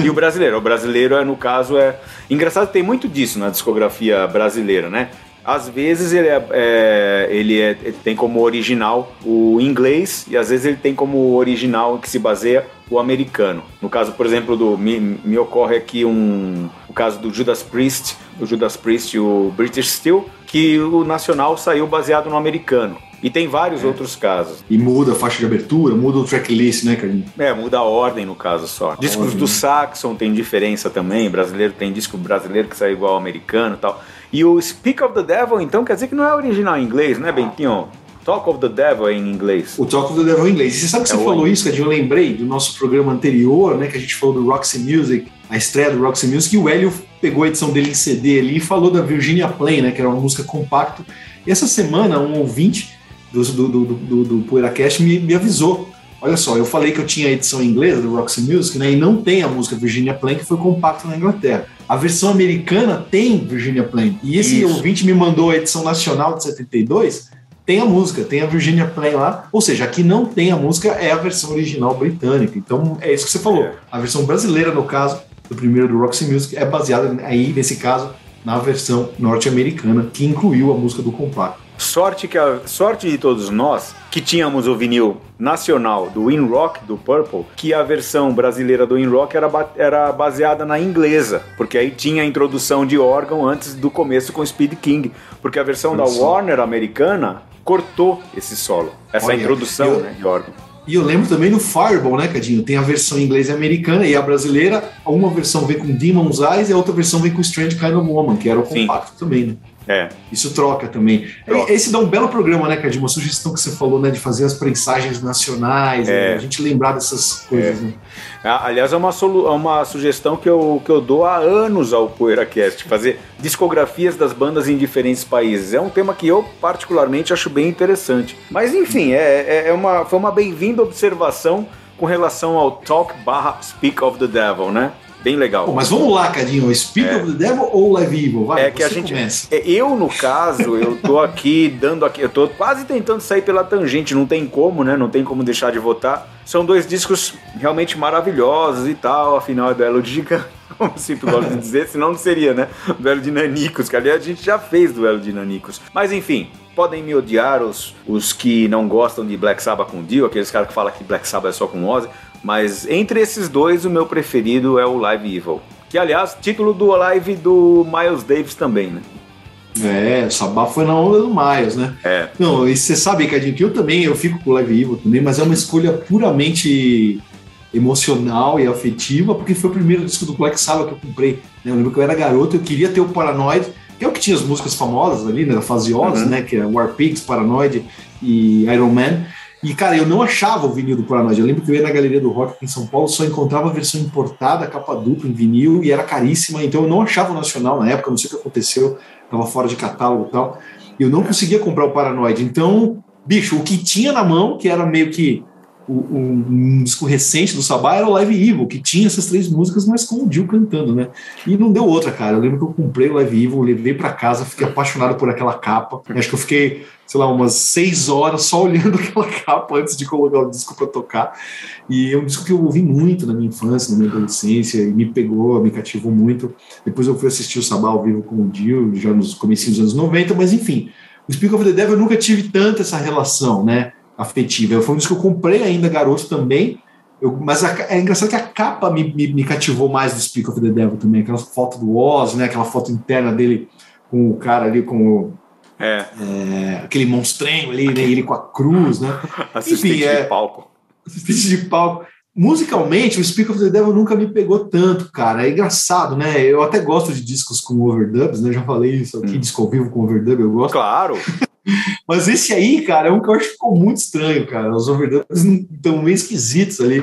e o brasileiro. O brasileiro, é, no caso, é. Engraçado, tem muito disso na discografia brasileira, né? Às vezes ele, é, é ele, é, ele tem como original o inglês e às vezes ele tem como original que se baseia o americano. No caso, por exemplo, do me, me ocorre aqui um o caso do Judas Priest, o Judas Priest e o British Steel, que o nacional saiu baseado no americano. E tem vários é. outros casos. E muda a faixa de abertura, muda o tracklist, né, Carlinhos? É, muda a ordem no caso só. Discos ordem. do Saxon tem diferença também, brasileiro tem disco brasileiro que sai igual ao americano e tal. E o Speak of the Devil, então, quer dizer que não é original em inglês, né, Bentinho? Talk of the Devil é em inglês. O Talk of the Devil é em inglês. E você sabe que é você falou isso, Cadinho? Eu lembrei do nosso programa anterior, né? Que a gente falou do Roxy Music, a estreia do Roxy Music, e o Hélio pegou a edição dele em CD ali e falou da Virginia Plain, né? Que era uma música compacto. E essa semana, um ouvinte do, do, do, do, do PoeiraCast me, me avisou. Olha só, eu falei que eu tinha a edição inglesa do Roxy Music, né? E não tem a música Virginia Plain, que foi compacto na Inglaterra. A versão americana tem Virginia Plain. E esse Isso. ouvinte me mandou a edição nacional de 72, tem a música, tem a Virginia Plain lá. Ou seja, aqui não tem a música, é a versão original britânica. Então é isso que você falou. É. A versão brasileira, no caso, do primeiro do Roxy Music, é baseada aí, nesse caso, na versão norte-americana, que incluiu a música do compacto. Sorte, que a, sorte de todos nós que tínhamos o vinil nacional do In Rock do Purple, que a versão brasileira do In Rock era, era baseada na inglesa, porque aí tinha a introdução de órgão antes do começo com Speed King, porque a versão da Warner americana cortou esse solo, essa Olha, introdução eu, né, de órgão. E eu lembro também no Fireball, né, Cadinho? Tem a versão inglesa e americana e a brasileira, uma versão vem com Demon's Eyes e a outra versão vem com Strange Kind of Woman, que era o compacto Sim. também, né? É. Isso troca também. Troca. Esse dá um belo programa, né, Cadinho? Uma sugestão que você falou, né, de fazer as prensagens nacionais, é. né? a gente lembrar dessas coisas, é. né? Aliás, é uma, é uma sugestão que eu, que eu dou há anos ao PoeiraCast, fazer discografias das bandas em diferentes países. É um tema que eu, particularmente, acho bem interessante. Mas, enfim, é, é, é uma, foi uma bem-vinda observação com relação ao Talk barra Speak of the Devil, né? Bem legal. Pô, mas vamos lá, Cadinho, Speak é. of the Devil ou Live Evil? Vai, é que a gente. É, eu, no caso, eu tô aqui dando aqui, eu tô quase tentando sair pela tangente, não tem como, né? Não tem como deixar de votar. São dois discos realmente maravilhosos e tal, afinal é duelo de gigante. Como sempre gosto de dizer, senão não seria, né? Duelo de nanicos, que aliás a gente já fez duelo de nanicos. Mas enfim, podem me odiar os, os que não gostam de Black Sabbath com Dio, aqueles caras que falam que Black Sabbath é só com Ozzy. Mas entre esses dois, o meu preferido é o Live Evil. Que, aliás, título do live do Miles Davis também, né? É, o Sabá foi na onda do Miles, né? É. Não, e você sabe, Cadinho, que eu também, eu fico com o Live Evil também, mas é uma escolha puramente emocional e afetiva, porque foi o primeiro disco do Black Sabbath que eu comprei. Né? Eu lembro que eu era garoto, eu queria ter o Paranoid, que é o que tinha as músicas famosas ali, né? Oz, uhum. né? Que é War Pigs, Paranoid e Iron Man. E, cara, eu não achava o vinil do Paranoid. Eu lembro que eu ia na Galeria do Rock aqui em São Paulo, só encontrava a versão importada, capa dupla em vinil, e era caríssima, então eu não achava o nacional na época, não sei o que aconteceu, tava fora de catálogo e tal. Eu não conseguia comprar o Paranoid. Então, bicho, o que tinha na mão, que era meio que um, um, disco recente do Sabá era o Live Evil, que tinha essas três músicas, mas com o Dio cantando, né? E não deu outra, cara. Eu lembro que eu comprei o Live Evil, levei para casa, fiquei apaixonado por aquela capa. Acho que eu fiquei, sei lá, umas seis horas só olhando aquela capa antes de colocar o disco para tocar. E é um disco que eu ouvi muito na minha infância, na minha adolescência, e me pegou, me cativou muito. Depois eu fui assistir o Sabá ao vivo com o Dio, já nos comecinhos dos anos 90, mas enfim. O Speak of the Devil eu nunca tive tanta essa relação, né? Afetiva. Foi um disco que eu comprei ainda garoto também, eu, mas a, é engraçado que a capa me, me, me, cativou mais do Speak of the Devil também, aquela foto do Oz, né, aquela foto interna dele com o cara ali com o, é. É, aquele monstrenho ali, né, ele com a cruz, né? Assistente Enfim, é, de palco. Assistente de palco. Musicalmente, o Speak of the Devil nunca me pegou tanto, cara. É engraçado, né? Eu até gosto de discos com overdubs, né? Já falei isso aqui, hum. disco ao vivo com overdub, eu gosto. Claro! Mas esse aí, cara, é um que eu acho que ficou muito estranho, cara. Os overdubs estão meio esquisitos ali.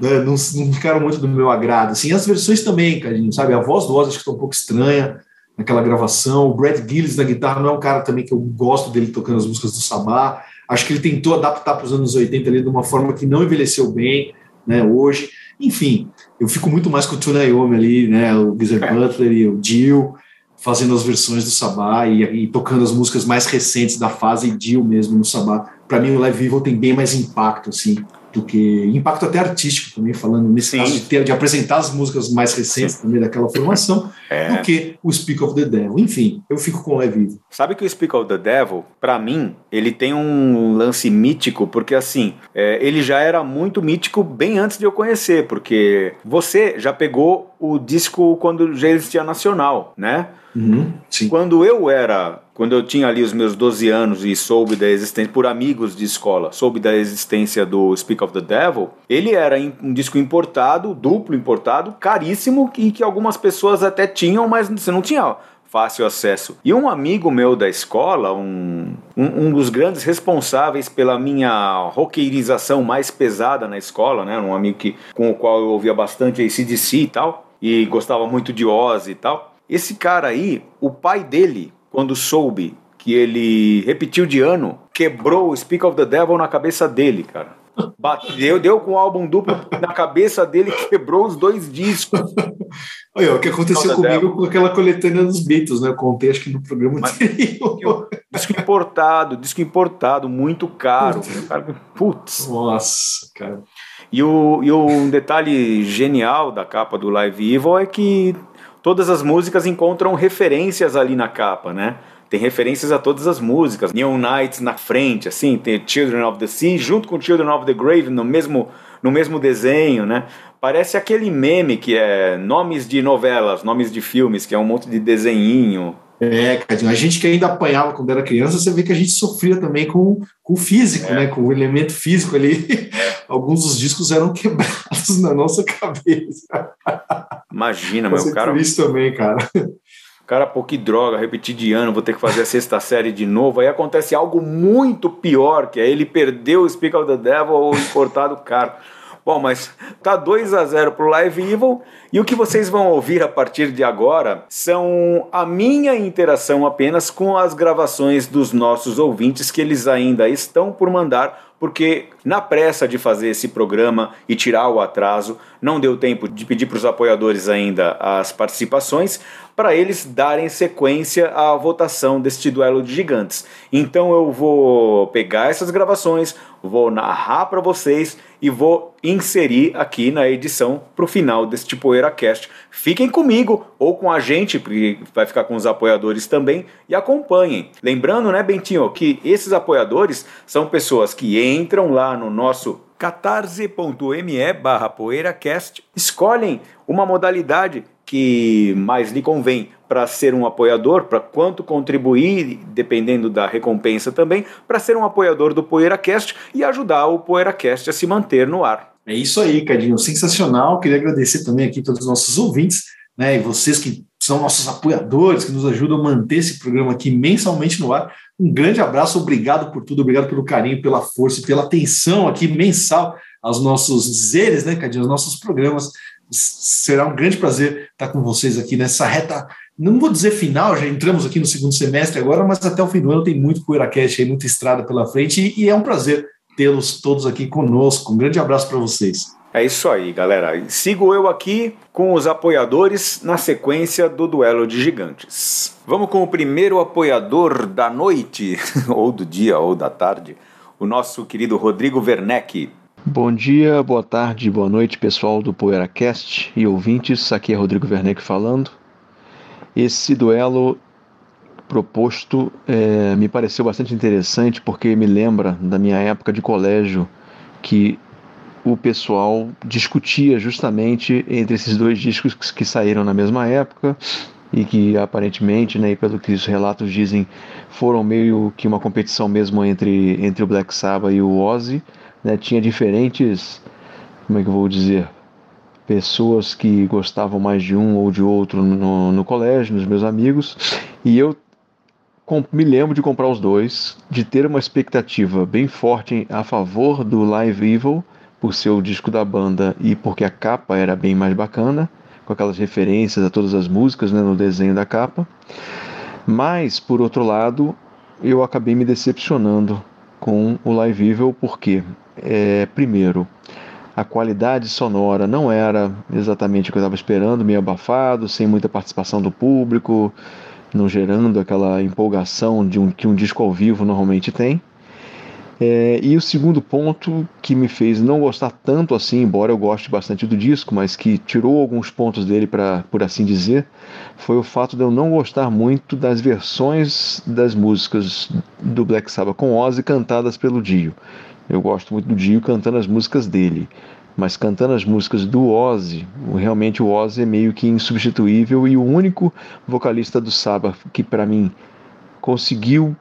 Né? Não, não, ficaram muito do meu agrado. Assim, as versões também, carinho, sabe? A voz do Oz acho que está um pouco estranha naquela gravação. O Brad Gillis na guitarra não é um cara também que eu gosto dele tocando as músicas do Sabá. Acho que ele tentou adaptar para os anos 80 ali de uma forma que não envelheceu bem, né? Hoje. Enfim, eu fico muito mais com o Tuna Iommi ali, né? O Geezer é. Butler e o Jill fazendo as versões do Sabá e, e, tocando as músicas mais recentes da fase Dio mesmo no Sabá. Para mim, o Live Evil tem bem mais impacto, assim do que impacto até artístico também, falando nesse Sim. caso de, ter, de apresentar as músicas mais recentes também daquela formação, é. do que o Speak of the Devil. Enfim, eu fico com o Live Vivo. Sabe que o Speak of the Devil, para mim, ele tem um lance mítico, porque assim, é, ele já era muito mítico bem antes de eu conhecer, porque você já pegou o disco quando já existia nacional, né? Uhum, quando eu era quando eu tinha ali os meus 12 anos e soube da existência, por amigos de escola, soube da existência do Speak of the Devil, ele era um disco importado, duplo importado, caríssimo, e que algumas pessoas até tinham, mas você não tinha fácil acesso. E um amigo meu da escola, um, um, um, dos grandes responsáveis pela minha roqueirização mais pesada na escola, né? Um amigo que, com o qual eu ouvia bastante ACDC e tal, e gostava muito de Ozzy e tal. Esse cara aí, o pai dele quando soube que ele repetiu de ano, quebrou o Speak of the Devil na cabeça dele, cara. Bateu, deu com o álbum duplo na cabeça dele quebrou os dois discos. Olha, o que aconteceu comigo com aquela coletânea dos Beatles, né? Eu contei acho que no programa Mas, Disco importado, disco importado, muito caro. Putz. Nossa, cara. E, o, e um detalhe genial da capa do Live Evil é que todas as músicas encontram referências ali na capa, né? Tem referências a todas as músicas. Neon Nights na frente, assim, tem Children of the Sea junto com Children of the Grave no mesmo, no mesmo desenho, né? Parece aquele meme que é nomes de novelas, nomes de filmes, que é um monte de desenhinho. É, Cadinho, a gente que ainda apanhava quando era criança, você vê que a gente sofria também com, com o físico, é. né? Com o elemento físico ali. Alguns dos discos eram quebrados na nossa cabeça. Imagina, meu cara. Isso também, cara. Cara, pô, que droga, repetir de ano, vou ter que fazer a sexta série de novo. Aí acontece algo muito pior, que é ele perdeu o Speak of the Devil ou importado caro. Bom, mas tá 2 a 0 pro Live Evil e o que vocês vão ouvir a partir de agora são a minha interação apenas com as gravações dos nossos ouvintes que eles ainda estão por mandar porque na pressa de fazer esse programa e tirar o atraso, não deu tempo de pedir para os apoiadores ainda as participações, para eles darem sequência à votação deste duelo de gigantes. Então eu vou pegar essas gravações, vou narrar para vocês e vou inserir aqui na edição para o final deste PoeiraCast. Fiquem comigo ou com a gente, porque vai ficar com os apoiadores também, e acompanhem. Lembrando, né, Bentinho, que esses apoiadores são pessoas que entram lá no nosso catarse.me barra poeiracast, escolhem uma modalidade que mais lhe convém para ser um apoiador, para quanto contribuir, dependendo da recompensa também, para ser um apoiador do PoeiraCast e ajudar o PoeiraCast a se manter no ar. É isso aí, Cadinho, sensacional. Queria agradecer também aqui todos os nossos ouvintes, né, e vocês que são nossos apoiadores, que nos ajudam a manter esse programa aqui mensalmente no ar. Um grande abraço, obrigado por tudo, obrigado pelo carinho, pela força e pela atenção aqui mensal aos nossos dizeres, né, Cadinho, aos nossos programas. Será um grande prazer estar com vocês aqui nessa reta, não vou dizer final, já entramos aqui no segundo semestre agora, mas até o fim do ano tem muito PoeiraCast aí, muita estrada pela frente e, e é um prazer tê-los todos aqui conosco. Um grande abraço para vocês. É isso aí, galera. Sigo eu aqui com os apoiadores na sequência do duelo de gigantes. Vamos com o primeiro apoiador da noite, ou do dia, ou da tarde, o nosso querido Rodrigo Werneck. Bom dia, boa tarde, boa noite, pessoal do PoeiraCast e ouvintes. Aqui é Rodrigo Werneck falando. Esse duelo proposto é, me pareceu bastante interessante porque me lembra da minha época de colégio que o pessoal discutia justamente entre esses dois discos que saíram na mesma época e que aparentemente, né, pelo que os relatos dizem, foram meio que uma competição mesmo entre, entre o Black Sabbath e o Ozzy. Né, tinha diferentes, como é que eu vou dizer, pessoas que gostavam mais de um ou de outro no, no colégio, nos meus amigos, e eu me lembro de comprar os dois, de ter uma expectativa bem forte a favor do Live Evil, por ser o disco da banda e porque a capa era bem mais bacana, com aquelas referências a todas as músicas né, no desenho da capa. Mas, por outro lado, eu acabei me decepcionando com o Live Evil, porque, é, primeiro, a qualidade sonora não era exatamente o que eu estava esperando, meio abafado, sem muita participação do público, não gerando aquela empolgação de um, que um disco ao vivo normalmente tem. É, e o segundo ponto que me fez não gostar tanto assim, embora eu goste bastante do disco, mas que tirou alguns pontos dele, para por assim dizer, foi o fato de eu não gostar muito das versões das músicas do Black Sabbath com Ozzy cantadas pelo Dio. Eu gosto muito do Dio cantando as músicas dele, mas cantando as músicas do Ozzy, realmente o Ozzy é meio que insubstituível e o único vocalista do Sabbath que para mim conseguiu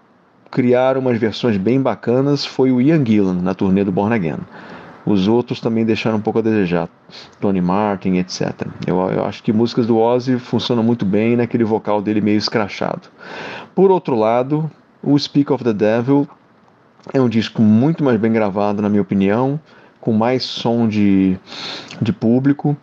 criar umas versões bem bacanas foi o Ian Gillan na turnê do Born Again. Os outros também deixaram um pouco a desejar, Tony Martin, etc. Eu, eu acho que músicas do Ozzy funcionam muito bem naquele vocal dele meio escrachado. Por outro lado, o Speak of the Devil é um disco muito mais bem gravado, na minha opinião, com mais som de, de público.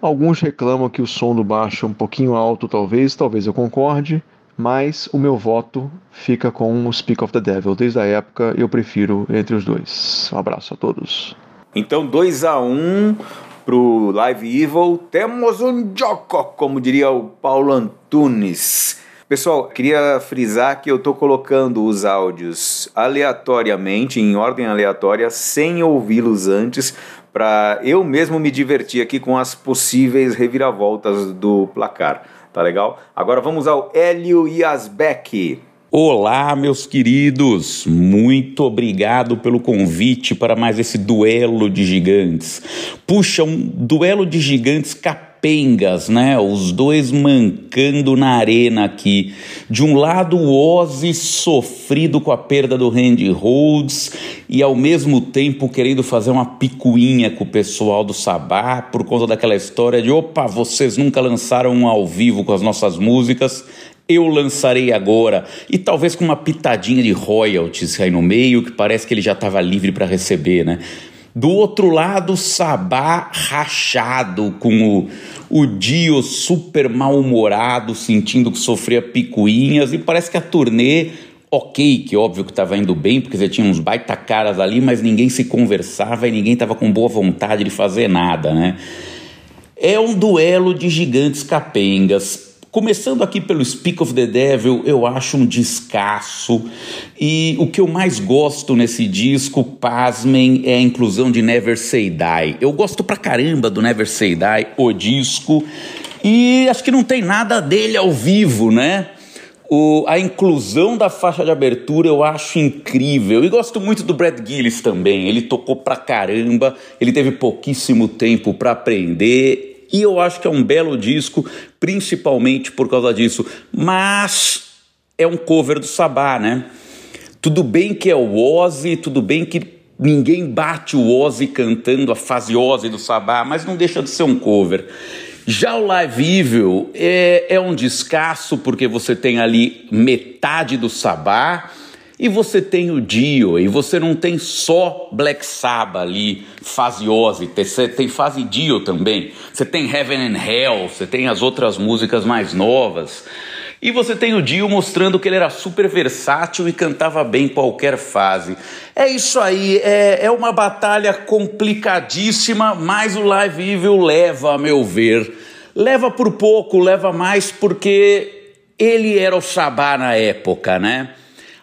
Alguns reclamam que o som do baixo é um pouquinho alto, talvez, talvez eu concorde, mas o meu voto fica com o Speak of the Devil. Desde a época eu prefiro entre os dois. Um abraço a todos. Então 2 a 1 um pro Live Evil. Temos um Joko, como diria o Paulo Antunes. Pessoal, queria frisar que eu estou colocando os áudios aleatoriamente, em ordem aleatória, sem ouvi-los antes, para eu mesmo me divertir aqui com as possíveis reviravoltas do placar. Tá legal? Agora vamos ao Hélio Yasbeck. Olá, meus queridos! Muito obrigado pelo convite para mais esse duelo de gigantes. Puxa, um duelo de gigantes capengas, né? Os dois mancando na arena aqui. De um lado, o Ozzy sofrido com a perda do Randy Rhodes e ao mesmo tempo querendo fazer uma picuinha com o pessoal do Sabá por conta daquela história de opa, vocês nunca lançaram um ao vivo com as nossas músicas eu lançarei agora, e talvez com uma pitadinha de royalties aí no meio, que parece que ele já estava livre para receber, né? Do outro lado, Sabá rachado, com o, o Dio super mal-humorado, sentindo que sofria picuinhas, e parece que a turnê, ok, que óbvio que estava indo bem, porque você tinha uns baita caras ali, mas ninguém se conversava e ninguém estava com boa vontade de fazer nada, né? É um duelo de gigantes capengas. Começando aqui pelo Speak of the Devil, eu acho um descasso. E o que eu mais gosto nesse disco, pasmem, é a inclusão de Never Say Die. Eu gosto pra caramba do Never Say Die, o disco. E acho que não tem nada dele ao vivo, né? O, a inclusão da faixa de abertura eu acho incrível. E gosto muito do Brad Gillis também. Ele tocou pra caramba, ele teve pouquíssimo tempo para aprender e eu acho que é um belo disco, principalmente por causa disso. Mas é um cover do Sabá, né? Tudo bem que é o Ozzy, tudo bem que ninguém bate o Ozzy cantando a fase Ozzy do Sabá, mas não deixa de ser um cover. Já o Live Evil é, é um descasso, porque você tem ali metade do Sabá e você tem o Dio, e você não tem só Black Sabbath ali, fase Ozzy, você tem fase Dio também. Você tem Heaven and Hell, você tem as outras músicas mais novas. E você tem o Dio mostrando que ele era super versátil e cantava bem em qualquer fase. É isso aí, é, é uma batalha complicadíssima, mas o Live Evil leva, a meu ver. Leva por pouco, leva mais porque ele era o Sabá na época, né?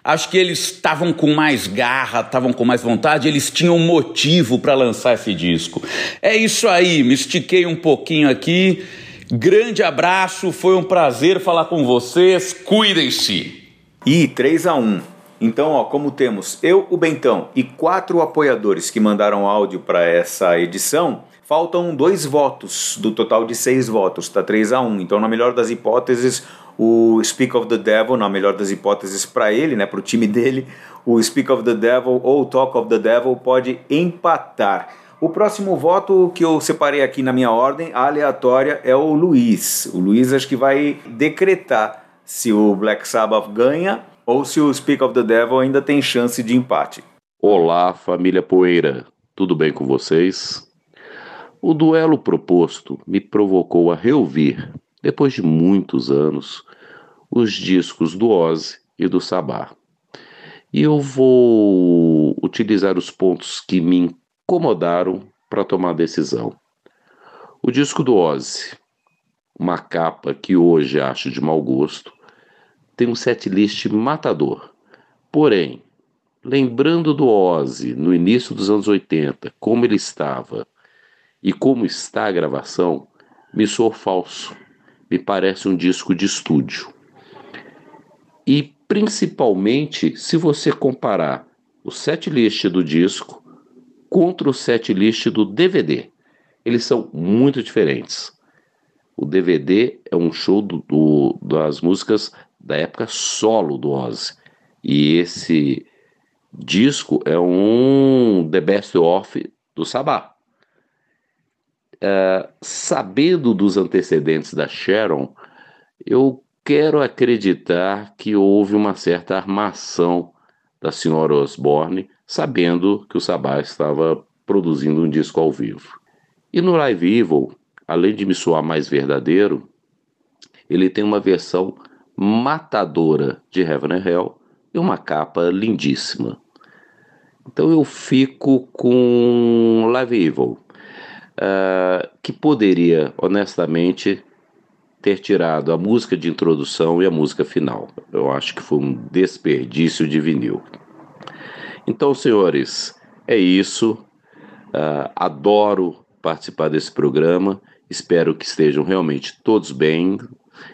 Acho que eles estavam com mais garra, estavam com mais vontade, eles tinham motivo para lançar esse disco. É isso aí, me estiquei um pouquinho aqui. Grande abraço, foi um prazer falar com vocês. Cuidem-se. E 3 a 1. Então, ó, como temos eu, o Bentão e quatro apoiadores que mandaram áudio para essa edição, faltam dois votos do total de seis votos, tá 3 a 1. Então, na melhor das hipóteses, o Speak of the Devil, na melhor das hipóteses para ele, né, para o time dele, o Speak of the Devil ou Talk of the Devil pode empatar. O próximo voto que eu separei aqui na minha ordem aleatória é o Luiz. O Luiz acho que vai decretar se o Black Sabbath ganha ou se o Speak of the Devil ainda tem chance de empate. Olá, família Poeira. Tudo bem com vocês? O duelo proposto me provocou a reouvir depois de muitos anos, os discos do Ozzy e do Sabá. E eu vou utilizar os pontos que me incomodaram para tomar decisão. O disco do Ozzy, uma capa que hoje acho de mau gosto, tem um setlist matador. Porém, lembrando do Ozzy no início dos anos 80, como ele estava e como está a gravação, me soou falso me parece um disco de estúdio. E principalmente se você comparar o setlist do disco contra o setlist do DVD. Eles são muito diferentes. O DVD é um show do, do, das músicas da época solo do Ozzy. E esse disco é um The Best Of do Sabá. Sabendo dos antecedentes da Sharon, eu quero acreditar que houve uma certa armação da senhora Osborne, sabendo que o Sabá estava produzindo um disco ao vivo. E no Live Evil, além de me soar mais verdadeiro, ele tem uma versão matadora de Heaven and Hell e uma capa lindíssima. Então eu fico com Live Evil uh, que poderia, honestamente, ter tirado a música de introdução e a música final. Eu acho que foi um desperdício de vinil. Então, senhores, é isso. Uh, adoro participar desse programa. Espero que estejam realmente todos bem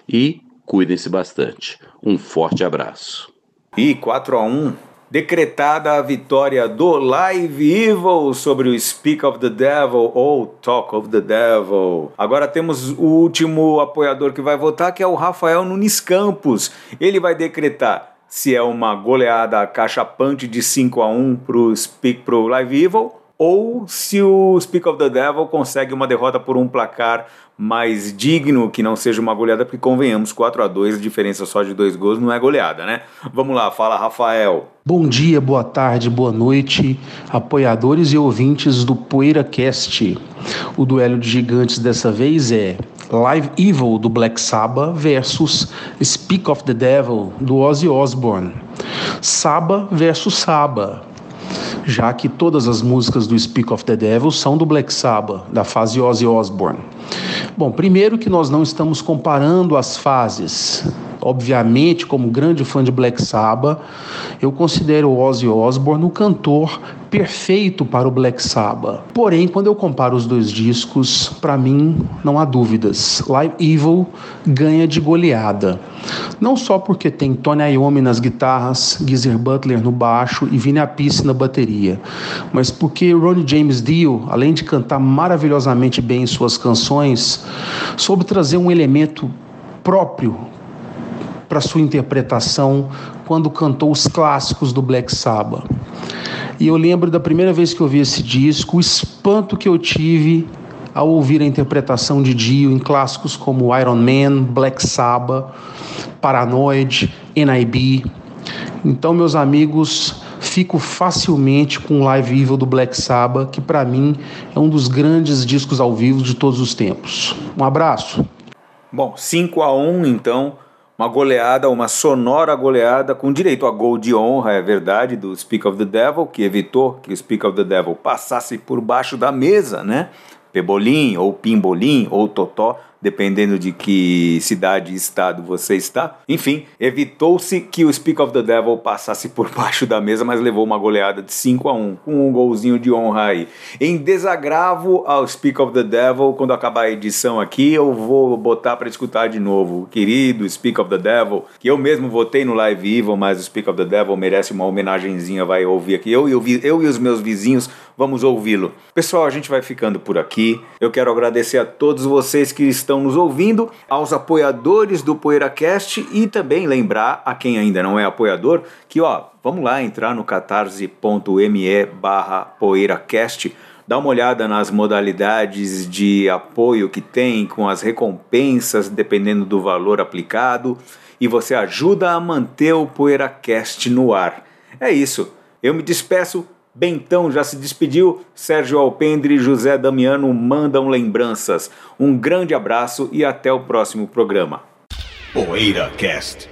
e cuidem-se bastante. Um forte abraço. E 4 a 1 decretada a vitória do Live Evil sobre o Speak of the Devil ou Talk of the Devil. Agora temos o último apoiador que vai votar, que é o Rafael Nunes Campos. Ele vai decretar se é uma goleada cachapante de 5 a 1 pro Speak pro Live Evil ou se o Speak of the Devil consegue uma derrota por um placar mais digno, que não seja uma goleada, porque convenhamos, 4 a 2 diferença só de dois gols não é goleada, né? Vamos lá, fala Rafael. Bom dia, boa tarde, boa noite, apoiadores e ouvintes do PoeiraCast. O duelo de gigantes dessa vez é Live Evil do Black Sabbath versus Speak of the Devil do Ozzy Osbourne. Saba versus Saba já que todas as músicas do Speak of the Devil são do Black Sabbath, da fase Ozzy Osbourne. Bom, primeiro que nós não estamos comparando as fases. Obviamente, como grande fã de Black Sabbath, eu considero Ozzy Osbourne o cantor perfeito para o Black Sabbath. Porém, quando eu comparo os dois discos, para mim não há dúvidas. Live Evil ganha de goleada. Não só porque tem Tony Iommi nas guitarras, Geezer Butler no baixo e Vinny Appice na bateria, mas porque Ronnie James Dio, além de cantar maravilhosamente bem suas canções, soube trazer um elemento próprio para sua interpretação quando cantou os clássicos do Black Sabbath. E eu lembro da primeira vez que eu vi esse disco, o espanto que eu tive ao ouvir a interpretação de Dio em clássicos como Iron Man, Black Sabbath, Paranoid, NIB. Então, meus amigos, fico facilmente com o Live Evil do Black Sabbath, que para mim é um dos grandes discos ao vivo de todos os tempos. Um abraço. Bom, 5 a 1 então uma goleada, uma sonora goleada com direito a gol de honra, é verdade, do Speak of the Devil, que evitou que o Speak of the Devil passasse por baixo da mesa, né? Pebolim, ou Pimbolim, ou Totó, dependendo de que cidade e estado você está. Enfim, evitou-se que o Speak of the Devil passasse por baixo da mesa, mas levou uma goleada de 5 a 1 com um golzinho de honra aí. Em desagravo ao Speak of the Devil, quando acabar a edição aqui, eu vou botar para escutar de novo. Querido Speak of the Devil, que eu mesmo votei no Live Evil, mas o Speak of the Devil merece uma homenagenzinha, vai ouvir aqui. Eu, eu, eu e os meus vizinhos vamos ouvi-lo. Pessoal, a gente vai ficando por aqui. Eu quero agradecer a todos vocês que estão nos ouvindo, aos apoiadores do PoeiraCast e também lembrar a quem ainda não é apoiador que, ó, vamos lá entrar no catarse.me barra PoeiraCast dá uma olhada nas modalidades de apoio que tem, com as recompensas dependendo do valor aplicado, e você ajuda a manter o PoeiraCast no ar. É isso. Eu me despeço Bentão já se despediu, Sérgio Alpendre e José Damiano mandam lembranças. Um grande abraço e até o próximo programa. PoeiraCast